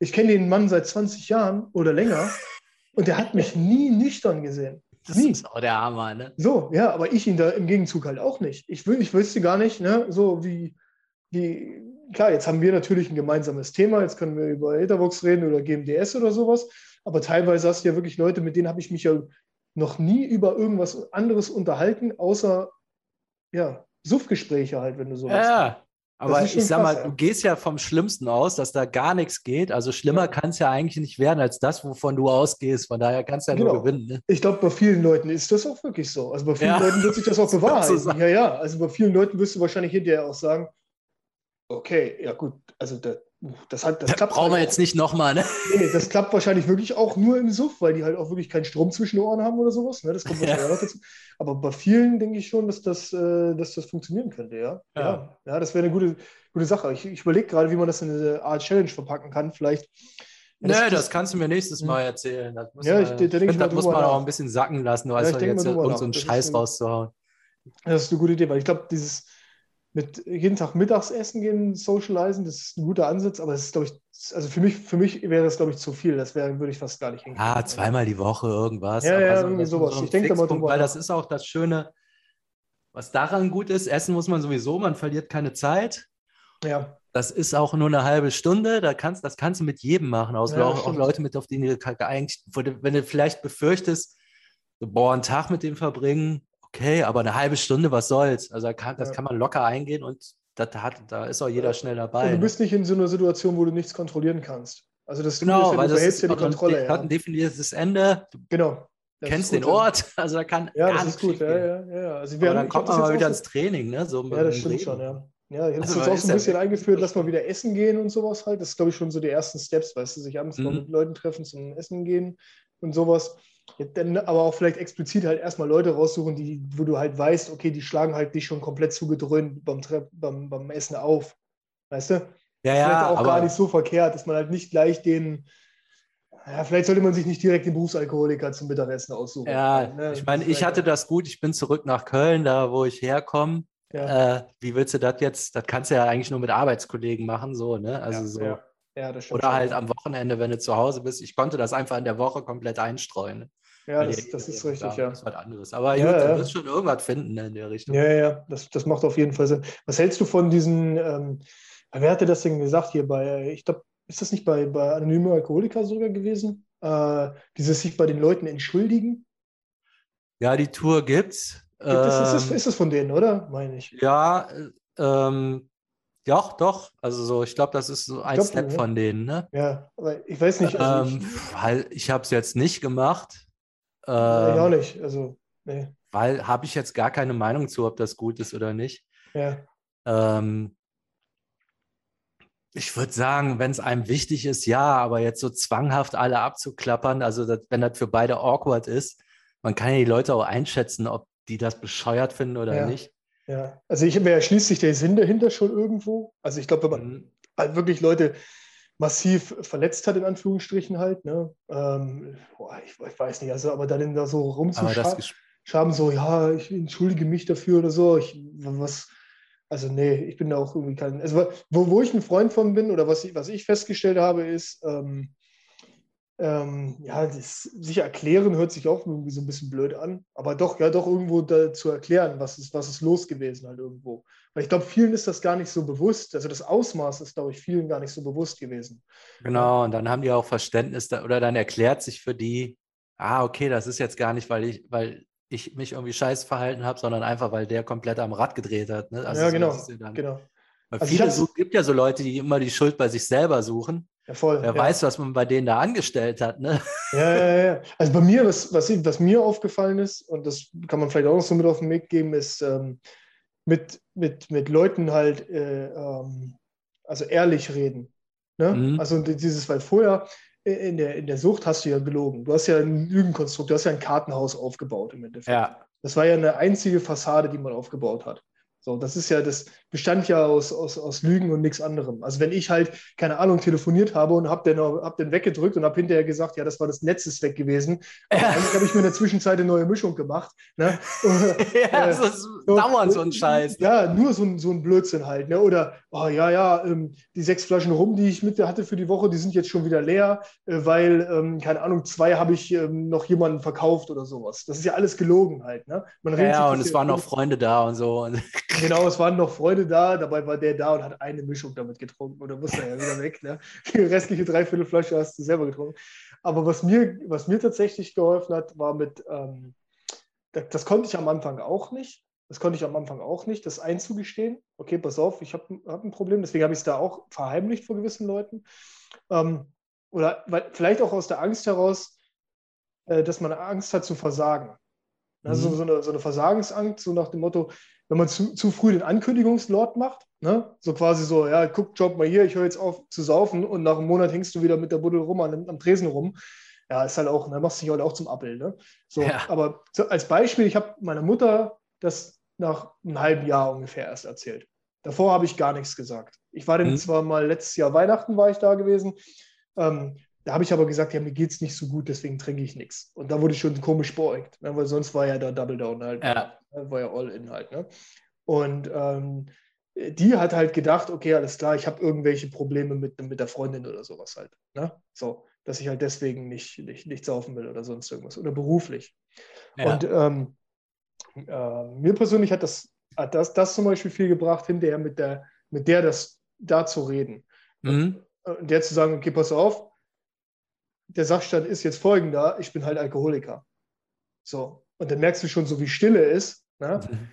Ich kenne den Mann seit 20 Jahren oder länger und der hat mich nie nüchtern gesehen. Das Nie. ist auch der Hammer, ne? So, ja, aber ich ihn da im Gegenzug halt auch nicht. Ich, will, ich wüsste gar nicht, ne, so wie, wie, klar, jetzt haben wir natürlich ein gemeinsames Thema, jetzt können wir über Etherbox reden oder GMDS oder sowas, aber teilweise hast du ja wirklich Leute, mit denen habe ich mich ja noch nie über irgendwas anderes unterhalten, außer, ja, Suffgespräche halt, wenn du sowas. Ja, aber ich sag mal, du gehst ja vom Schlimmsten aus, dass da gar nichts geht. Also schlimmer ja. kann es ja eigentlich nicht werden als das, wovon du ausgehst. Von daher kannst du ja genau. nur gewinnen. Ne? Ich glaube, bei vielen Leuten ist das auch wirklich so. Also bei vielen ja. Leuten wird sich das auch bewahrheiten. Ja, ja. Also bei vielen Leuten wirst du wahrscheinlich hinterher auch sagen, okay, ja gut, also da, das, hat, das, das klappt. Brauchen wir halt jetzt nicht nochmal, ne? Nee, das klappt wahrscheinlich wirklich auch nur im Suff, weil die halt auch wirklich keinen Strom zwischen den Ohren haben oder sowas. Ne? Das kommt wahrscheinlich ja. auch dazu. Aber bei vielen denke ich schon, dass das, äh, dass das funktionieren könnte, ja. Ja, ja, ja das wäre eine gute, gute Sache. Ich, ich überlege gerade, wie man das in eine Art Challenge verpacken kann. Vielleicht Ja, das, das, kannst du mir nächstes hm. Mal erzählen. Das muss ja, man, ich, ich, ich finde, das muss man nach. auch ein bisschen sacken lassen, nur als ja, jetzt irgend so einen Scheiß rauszuhauen. Das ist eine gute Idee, weil ich glaube, dieses mit jeden Tag mittags essen gehen, socialisen, das ist ein guter Ansatz, aber es ist, glaube ich, also für mich, für mich wäre das, glaube ich, zu viel. Das wäre, würde ich fast gar nicht hinkriegen. Ah, zweimal die Woche irgendwas. Ja, ja, also, irgendwie sowas. So ich denke da mal drüber. Weil das ist auch das Schöne, was daran gut ist, essen muss man sowieso, man verliert keine Zeit. Ja. Das ist auch nur eine halbe Stunde, da kannst, das kannst du mit jedem machen, aus ja, auch, auch, Leute, mit auf die du eigentlich, wenn du vielleicht befürchtest, boah, einen Tag mit dem verbringen, okay, aber eine halbe Stunde, was soll's? Also kann, das ja. kann man locker eingehen und das hat, da ist auch jeder schnell dabei. Und du bist nicht in so einer Situation, wo du nichts kontrollieren kannst. Also das genau, ja, weil du das ist, ja die Kontrolle. Hat ein definiertes Ende. Genau. Du kennst den Ort, also da kann ja, das ist gut. Ja, ja, ja. Also wir haben, dann kommt man mal wieder ins Training, ne? So ja, das stimmt Reden. schon, ja. Ja, ich habe also, jetzt auch so ein bisschen eingeführt, dass wir wieder essen gehen und sowas halt. Das ist, glaube ich, schon so die ersten Steps, weißt du, sich abends mhm. mal mit Leuten treffen zum Essen gehen und sowas. Dann aber auch vielleicht explizit halt erstmal Leute raussuchen, die, wo du halt weißt, okay, die schlagen halt dich schon komplett zugedröhnt beim, beim, beim Essen auf. Weißt du? Ja, ja. Vielleicht auch aber gar nicht so verkehrt, dass man halt nicht gleich den, ja, vielleicht sollte man sich nicht direkt den Berufsalkoholiker zum Mittagessen aussuchen. Ja, ne? ich meine, ich hatte das gut, ich bin zurück nach Köln, da wo ich herkomme. Ja. Äh, wie willst du das jetzt? Das kannst du ja eigentlich nur mit Arbeitskollegen machen, so, ne? Also ja, so. Ja. Ja, Oder halt am Wochenende, wenn du zu Hause bist. Ich konnte das einfach in der Woche komplett einstreuen. Ja, das, das ist richtig, ja. Das ist was anderes. Aber ja, gut, ja. du wirst schon irgendwas finden in der Richtung. Ja, ja, das, das macht auf jeden Fall Sinn. Was hältst du von diesen, ähm, wer hatte das denn gesagt hier bei, ich glaube, ist das nicht bei, bei Anonyme Alkoholiker sogar gewesen? Äh, dieses sich bei den Leuten entschuldigen? Ja, die Tour gibt's. Gibt es, ist, es, ähm, ist es von denen, oder? Meine ich. Ja, ähm, doch, doch. Also so, ich glaube, das ist so ein glaub, Step ja. von denen, ne? Ja, aber ich weiß nicht. Also ähm, ich, weil ich habe es jetzt nicht gemacht. Ähm, ich auch nicht. Also, nee. Weil habe ich jetzt gar keine Meinung zu, ob das gut ist oder nicht. Ja. Ähm, ich würde sagen, wenn es einem wichtig ist, ja, aber jetzt so zwanghaft alle abzuklappern, also das, wenn das für beide awkward ist, man kann ja die Leute auch einschätzen, ob die das bescheuert finden oder ja. nicht. Ja, also ich mir erschließt sich der Sinn dahinter schon irgendwo. Also ich glaube, wenn man mhm. halt wirklich Leute massiv verletzt hat, in Anführungsstrichen halt, ne? Ähm, boah, ich, ich, weiß nicht, also aber dann da so rumzuschaben, so, ja, ich entschuldige mich dafür oder so, ich, was, also nee, ich bin da auch irgendwie kein, also wo, wo ich ein Freund von bin oder was ich, was ich festgestellt habe, ist, ähm, ähm, ja, das, sich erklären hört sich auch irgendwie so ein bisschen blöd an, aber doch, ja, doch irgendwo da zu erklären, was ist, was ist los gewesen halt irgendwo. Weil ich glaube, vielen ist das gar nicht so bewusst, also das Ausmaß ist, glaube ich, vielen gar nicht so bewusst gewesen. Genau, und dann haben die auch Verständnis da, oder dann erklärt sich für die, ah, okay, das ist jetzt gar nicht, weil ich, weil ich mich irgendwie scheiß verhalten habe, sondern einfach, weil der komplett am Rad gedreht hat. Ne? Also ja, genau, ja genau. Weil also viele so, gibt ja so Leute, die immer die Schuld bei sich selber suchen. Ja, voll. Wer ja. weiß, was man bei denen da angestellt hat, ne? Ja, ja, ja. Also bei mir, was, was, was mir aufgefallen ist, und das kann man vielleicht auch noch so mit auf den Weg geben, ist ähm, mit, mit, mit Leuten halt, äh, ähm, also ehrlich reden. Ne? Mhm. Also dieses, weil vorher in der, in der Sucht hast du ja gelogen. Du hast ja ein Lügenkonstrukt, du hast ja ein Kartenhaus aufgebaut im Endeffekt. Ja. Das war ja eine einzige Fassade, die man aufgebaut hat. So, das ist ja, das bestand ja aus, aus, aus Lügen und nichts anderem. Also wenn ich halt, keine Ahnung, telefoniert habe und habe den, hab den weggedrückt und habe hinterher gesagt, ja, das war das Netz ist weg gewesen. Aber ja. eigentlich habe ich mir in der Zwischenzeit eine neue Mischung gemacht. Ne? ja, das ist so, dauernd so ein Scheiß. Ja, nur so ein, so ein Blödsinn halt. Ne? Oder, oh ja, ja, ähm, die sechs Flaschen rum, die ich mit hatte für die Woche, die sind jetzt schon wieder leer, äh, weil, ähm, keine Ahnung, zwei habe ich ähm, noch jemanden verkauft oder sowas. Das ist ja alles gelogen halt. Ne? Man ja, und es waren noch Freunde da und so. Genau, es waren noch Freunde da, dabei war der da und hat eine Mischung damit getrunken dann musste er ja wieder weg. Ne? Die restliche Dreiviertelflasche hast du selber getrunken. Aber was mir, was mir tatsächlich geholfen hat, war mit, ähm, das, das, konnte ich am Anfang auch nicht. Das konnte ich am Anfang auch nicht, das einzugestehen. Okay, pass auf, ich habe hab ein Problem, deswegen habe ich es da auch verheimlicht vor gewissen Leuten. Ähm, oder weil, vielleicht auch aus der Angst heraus, äh, dass man Angst hat zu versagen. Also mhm. so, eine, so eine Versagensangst, so nach dem Motto, wenn man zu, zu früh den Ankündigungslord macht, ne? so quasi so, ja, guck, Job mal hier, ich höre jetzt auf zu saufen und nach einem Monat hängst du wieder mit der Buddel rum am, am Tresen rum. Ja, ist halt auch, da ne, machst du dich halt auch zum Appel. Ne? So, ja. Aber so als Beispiel, ich habe meiner Mutter das nach einem halben Jahr ungefähr erst erzählt. Davor habe ich gar nichts gesagt. Ich war dann mhm. zwar mal letztes Jahr Weihnachten war ich da gewesen. Ähm, Da habe ich aber gesagt, ja, mir geht es nicht so gut, deswegen trinke ich nichts. Und da wurde ich schon komisch beäugt, ne? weil sonst war ja da Double Down halt. Ja. War ja All-In halt. Ne? Und ähm, die hat halt gedacht, okay, alles klar, ich habe irgendwelche Probleme mit, mit der Freundin oder sowas halt. Ne? So, dass ich halt deswegen nicht, nicht, nicht saufen will oder sonst irgendwas. Oder beruflich. Ja. Und ähm, äh, mir persönlich hat das, hat das, das zum Beispiel viel gebracht, hinterher mit der, mit der das da zu reden. Mhm. Und der zu sagen, okay, pass auf, der Sachstand ist jetzt folgender, ich bin halt Alkoholiker. So. Und dann merkst du schon so, wie Stille ist. Ne? Mhm.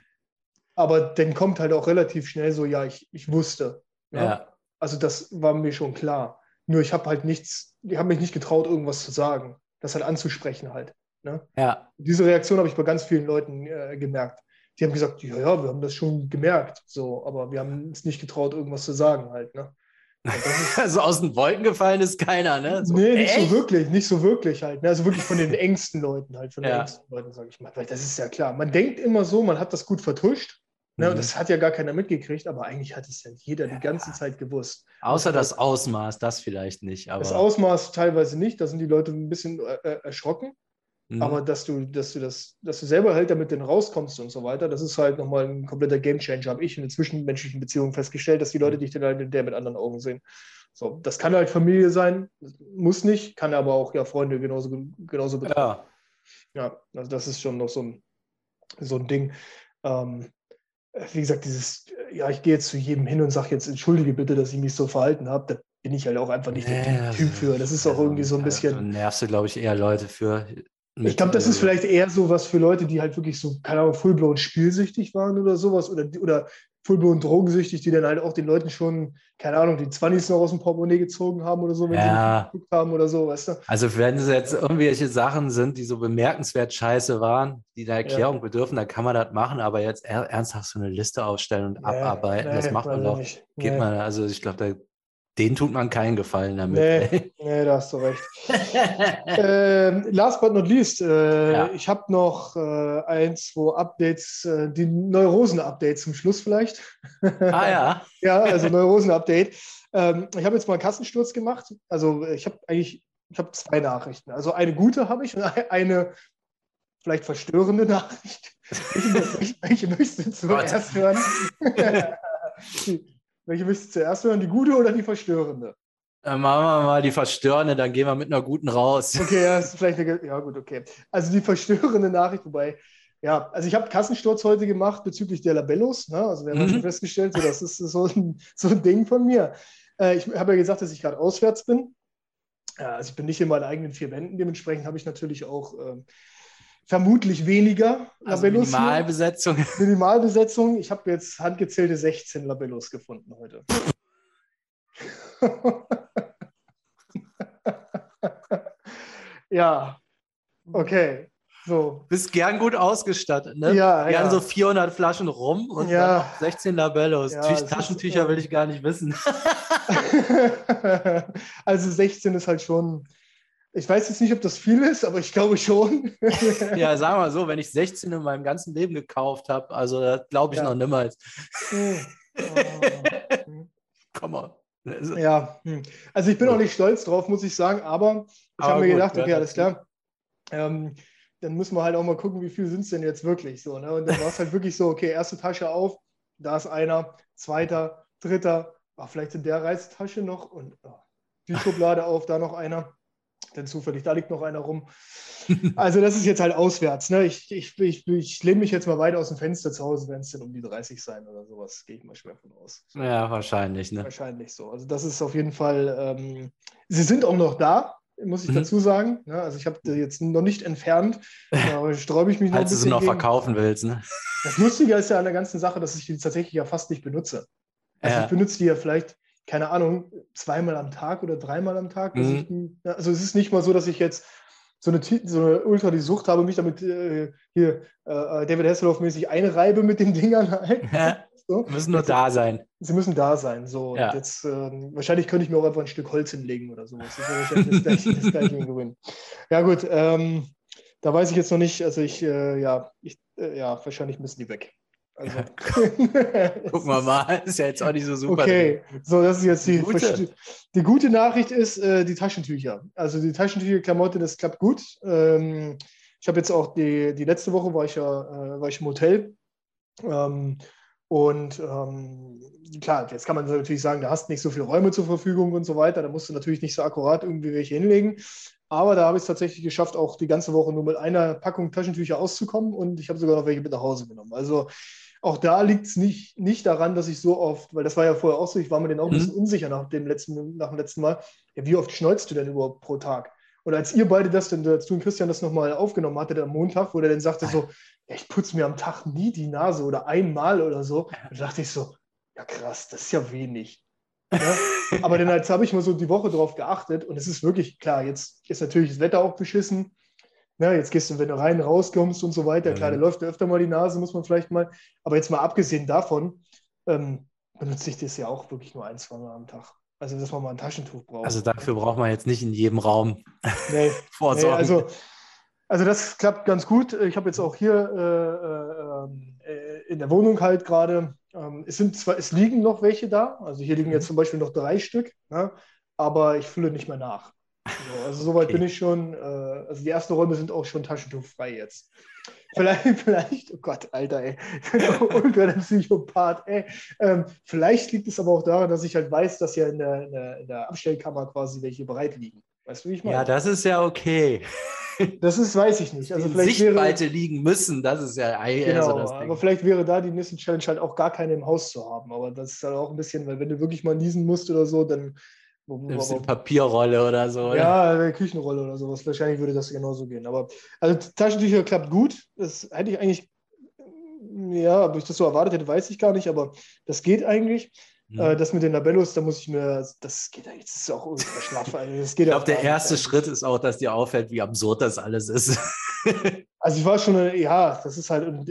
Aber dann kommt halt auch relativ schnell so, ja, ich, ich wusste. Ne? Ja. Also das war mir schon klar. Nur ich habe halt nichts, ich habe mich nicht getraut, irgendwas zu sagen. Das halt anzusprechen halt. Ne? Ja. Diese Reaktion habe ich bei ganz vielen Leuten äh, gemerkt. Die haben gesagt, ja, ja, wir haben das schon gemerkt, so, aber wir haben uns nicht getraut, irgendwas zu sagen halt. Ne? Also aus den Wolken gefallen ist keiner, ne? So, nee, nicht echt? so wirklich, nicht so wirklich halt. Ne? Also wirklich von den engsten Leuten halt, von den ja. engsten Leuten, sage ich mal. Weil das ist ja klar. Man denkt immer so, man hat das gut vertuscht. Ne? Mhm. Und das hat ja gar keiner mitgekriegt, aber eigentlich hat es ja jeder ja. die ganze Zeit gewusst. Außer das Ausmaß, das vielleicht nicht. Aber... Das Ausmaß teilweise nicht, da sind die Leute ein bisschen äh, äh erschrocken. Mhm. Aber dass du, dass du das, dass du selber halt damit dann rauskommst und so weiter, das ist halt nochmal ein kompletter Gamechanger, habe ich in den zwischenmenschlichen Beziehungen festgestellt, dass die Leute dich dann halt der mit anderen Augen sehen. So, das kann halt Familie sein, muss nicht, kann aber auch ja Freunde genauso, genauso betreffen. Ja. ja, also das ist schon noch so ein, so ein Ding. Ähm, wie gesagt, dieses, ja, ich gehe jetzt zu jedem hin und sage jetzt, entschuldige bitte, dass ich mich so verhalten habe, da bin ich halt auch einfach nicht nee, der Typ für. Das ist auch irgendwie so ein bisschen. Da nervst du, glaube ich, eher Leute für. Ich glaube, das ist vielleicht eher so was für Leute, die halt wirklich so, keine Ahnung, fullblown spielsüchtig waren oder sowas oder, oder fullblown drogensüchtig, die dann halt auch den Leuten schon, keine Ahnung, die 20 noch aus dem Portemonnaie gezogen haben oder so, wenn ja. sie geguckt haben oder so, weißt du? Also wenn es jetzt irgendwelche Sachen sind, die so bemerkenswert scheiße waren, die der Erklärung ja. bedürfen, dann kann man das machen, aber jetzt ernsthaft so eine Liste aufstellen und nee, abarbeiten, nee, das macht man doch. Geht man, also ich glaube, da den tut man keinen Gefallen damit. Nee, nee da hast du recht. ähm, last but not least, äh, ja. ich habe noch äh, ein, zwei Updates, äh, die Neurosen-Updates zum Schluss vielleicht. Ah ja. ja, also Neurosen-Update. Ähm, ich habe jetzt mal einen Kassensturz gemacht. Also ich habe eigentlich, ich habe zwei Nachrichten. Also eine gute habe ich und eine vielleicht verstörende Nachricht. Welche, welche möchtest du zuerst hören? Welche möchtest du zuerst hören, die gute oder die verstörende? Dann machen wir mal die verstörende, dann gehen wir mit einer guten raus. Okay, ja, ist vielleicht eine, ja gut, okay. Also die verstörende Nachricht, wobei, ja, also ich habe Kassensturz heute gemacht bezüglich der Labellos. Ne? Also wir haben mhm. schon festgestellt, so, das ist so ein, so ein Ding von mir. Äh, ich habe ja gesagt, dass ich gerade auswärts bin. Ja, also ich bin nicht in meinen eigenen vier Wänden. Dementsprechend habe ich natürlich auch äh, vermutlich weniger also Labellos. Minimalbesetzung. Hier. Minimalbesetzung. Ich habe jetzt handgezählte 16 Labellos gefunden heute. ja, okay. So. Bist gern gut ausgestattet, ne? Ja, gern ja. so 400 Flaschen rum und ja. 16 Labellos. Ja, Taschentücher ist, will ich gar nicht wissen. also 16 ist halt schon ich weiß jetzt nicht, ob das viel ist, aber ich glaube schon. ja, sagen wir mal so, wenn ich 16 in meinem ganzen Leben gekauft habe, also das glaube ich ja. noch niemals. Hm. Oh. Komm mal. Ja, hm. also ich bin auch nicht stolz drauf, muss ich sagen, aber ich habe mir gedacht, okay, alles klar. Ähm, dann müssen wir halt auch mal gucken, wie viel sind es denn jetzt wirklich so. Ne? Und dann war es halt wirklich so, okay, erste Tasche auf, da ist einer, zweiter, dritter, ach, vielleicht in der Reisetasche noch und oh, die Schublade auf, da noch einer denn zufällig, da liegt noch einer rum. Also das ist jetzt halt auswärts. Ne? Ich, ich, ich, ich lehne mich jetzt mal weit aus dem Fenster zu Hause, wenn es denn um die 30 sein oder sowas, gehe ich mal schwer von aus. Ja, wahrscheinlich. Ne? Wahrscheinlich so. Also das ist auf jeden Fall, ähm, sie sind auch noch da, muss ich mhm. dazu sagen. Ne? Also ich habe jetzt noch nicht entfernt, aber sträube ich mich noch Als ein bisschen. Du sie noch gegen. verkaufen willst. Ne? Das Lustige ist ja an der ganzen Sache, dass ich die tatsächlich ja fast nicht benutze. Also ja. ich benutze die ja vielleicht keine Ahnung, zweimal am Tag oder dreimal am Tag. Mhm. Ich, also es ist nicht mal so, dass ich jetzt so eine, so eine ultra die Sucht habe, mich damit äh, hier äh, David Hasselhoff-mäßig einreibe mit den Dingern halt. Ja, so. müssen nur da sein. Sie müssen da sein. So. Ja. jetzt, äh, wahrscheinlich könnte ich mir auch einfach ein Stück Holz hinlegen oder sowas. Das wahrscheinlich das gleiche, das gleiche Gewinn. Ja, gut. Ähm, da weiß ich jetzt noch nicht. Also ich, äh, ja, ich, äh, ja, wahrscheinlich müssen die weg. Also. Gucken wir mal, ist ja jetzt auch nicht so super. Okay, so das ist jetzt die, die gute, die gute Nachricht ist äh, die Taschentücher. Also die Taschentücher, Klamotte, das klappt gut. Ähm, ich habe jetzt auch die, die letzte Woche war ich ja äh, war ich im Hotel. Ähm, und ähm, klar, jetzt kann man natürlich sagen, da hast nicht so viele Räume zur Verfügung und so weiter. Da musst du natürlich nicht so akkurat irgendwie welche hinlegen. Aber da habe ich es tatsächlich geschafft, auch die ganze Woche nur mit einer Packung Taschentücher auszukommen und ich habe sogar noch welche mit nach Hause genommen. Also auch da liegt es nicht, nicht daran, dass ich so oft, weil das war ja vorher auch so, ich war mir den auch ein bisschen mhm. unsicher nach dem, letzten, nach dem letzten Mal. Ja, wie oft schneuzt du denn überhaupt pro Tag? Und als ihr beide das, denn, als du und Christian das nochmal aufgenommen hattet am Montag, wo der dann sagte so, ja, ich putze mir am Tag nie die Nase oder einmal oder so, da dachte ich so, ja krass, das ist ja wenig. Ja? Aber dann jetzt habe ich mal so die Woche drauf geachtet und es ist wirklich klar, jetzt ist natürlich das Wetter auch beschissen. Ja, jetzt gehst du, wenn du rein, rauskommst und so weiter. Klar, da läuft öfter mal die Nase, muss man vielleicht mal. Aber jetzt mal abgesehen davon, ähm, benutze ich das ja auch wirklich nur ein, zwei Mal am Tag. Also, dass man mal ein Taschentuch braucht. Also, dafür braucht man jetzt nicht in jedem Raum nee, vorsorgen. Nee, also, also, das klappt ganz gut. Ich habe jetzt auch hier äh, äh, äh in der Wohnung halt gerade ähm, es, sind zwar, es liegen noch welche da, also hier liegen jetzt mhm. zum Beispiel noch drei Stück, ne? aber ich fülle nicht mehr nach. So, also soweit okay. bin ich schon, äh, also die ersten Räume sind auch schon taschentuchfrei jetzt. Vielleicht, vielleicht, oh Gott, Alter, ey, unter der Psychopath, ey. Ähm, vielleicht liegt es aber auch daran, dass ich halt weiß, dass ja in der, in der, in der Abstellkammer quasi welche bereit liegen. Weißt du, wie ich meine? Ja, das ist ja okay. Das ist, weiß ich nicht. Also vielleicht Sichtweite wäre, liegen müssen, das ist ja genau, also Aber vielleicht wäre da die nächste Challenge halt auch gar keine im Haus zu haben. Aber das ist halt auch ein bisschen, weil wenn du wirklich mal niesen musst oder so, dann. Nimmst eine Papierrolle oder so. Oder? Ja, eine Küchenrolle oder sowas. Wahrscheinlich würde das genauso gehen. Aber also Taschentücher klappt gut. Das hätte ich eigentlich, ja, ob ich das so erwartet hätte, weiß ich gar nicht, aber das geht eigentlich. Mhm. Äh, das mit den Labellos, da muss ich mir, das geht eigentlich, das ist auch ultra schlaff. ich glaube, der erste nicht. Schritt ist auch, dass dir auffällt, wie absurd das alles ist. also ich war schon, ja, das ist halt, und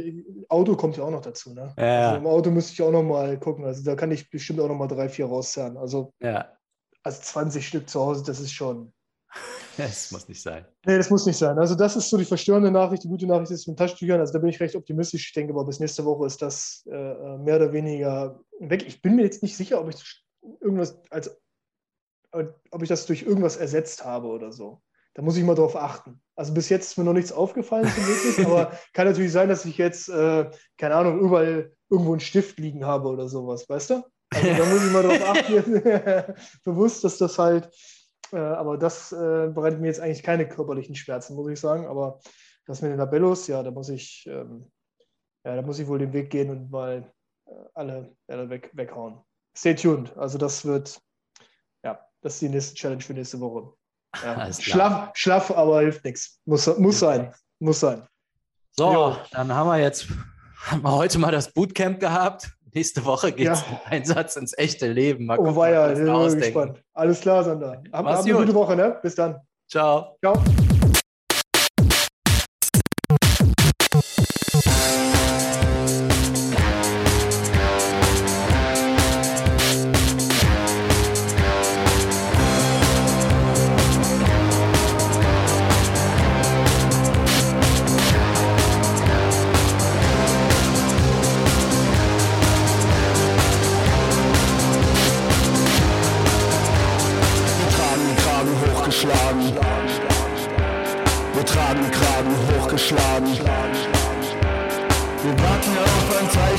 Auto kommt ja auch noch dazu, ne? Ja. Also Im Auto müsste ich auch noch mal gucken, also da kann ich bestimmt auch noch mal drei, vier rauszerren. Also, ja. Also 20 Stück zu Hause, das ist schon, Das muss nicht sein. Nee, das muss nicht sein. Also das ist so die verstörende Nachricht. Die gute Nachricht ist mit Taschentüchern. Also da bin ich recht optimistisch. Ich denke aber bis nächste Woche ist das äh, äh mehr oder weniger weg. Ich bin mir jetzt nicht sicher, ob ich irgendwas als ob ich das durch irgendwas ersetzt habe oder so. Da muss ich mal drauf achten. Also bis jetzt ist mir noch nichts aufgefallen, wirklich, aber kann natürlich sein, dass ich jetzt, äh, keine Ahnung, überall irgendwo einen Stift liegen habe oder sowas, weißt du? Also da muss ich mal drauf achten, bewusst, dass das halt äh, aber das äh, bereitet mir jetzt eigentlich keine körperlichen Schmerzen, muss ich sagen. Aber das mit den Labellos, ja, da muss ich, ähm, ja, da muss ich wohl den Weg gehen und mal äh, alle, alle weg, weghauen. Stay tuned. Also das wird, ja, das ist die nächste Challenge für nächste Woche. Ja. Schlaff, schlaff, aber hilft nichts. Muss, muss sein. Muss sein. So, jo. dann haben wir jetzt haben wir heute mal das Bootcamp gehabt. Nächste Woche geht es ja. Einsatz ins echte Leben. Mal gucken, oh, war ja, gespannt. Alles klar, Sander. Hab, hab eine gute Woche, ne? Bis dann. Ciao. Ciao. Wollen ist geheim.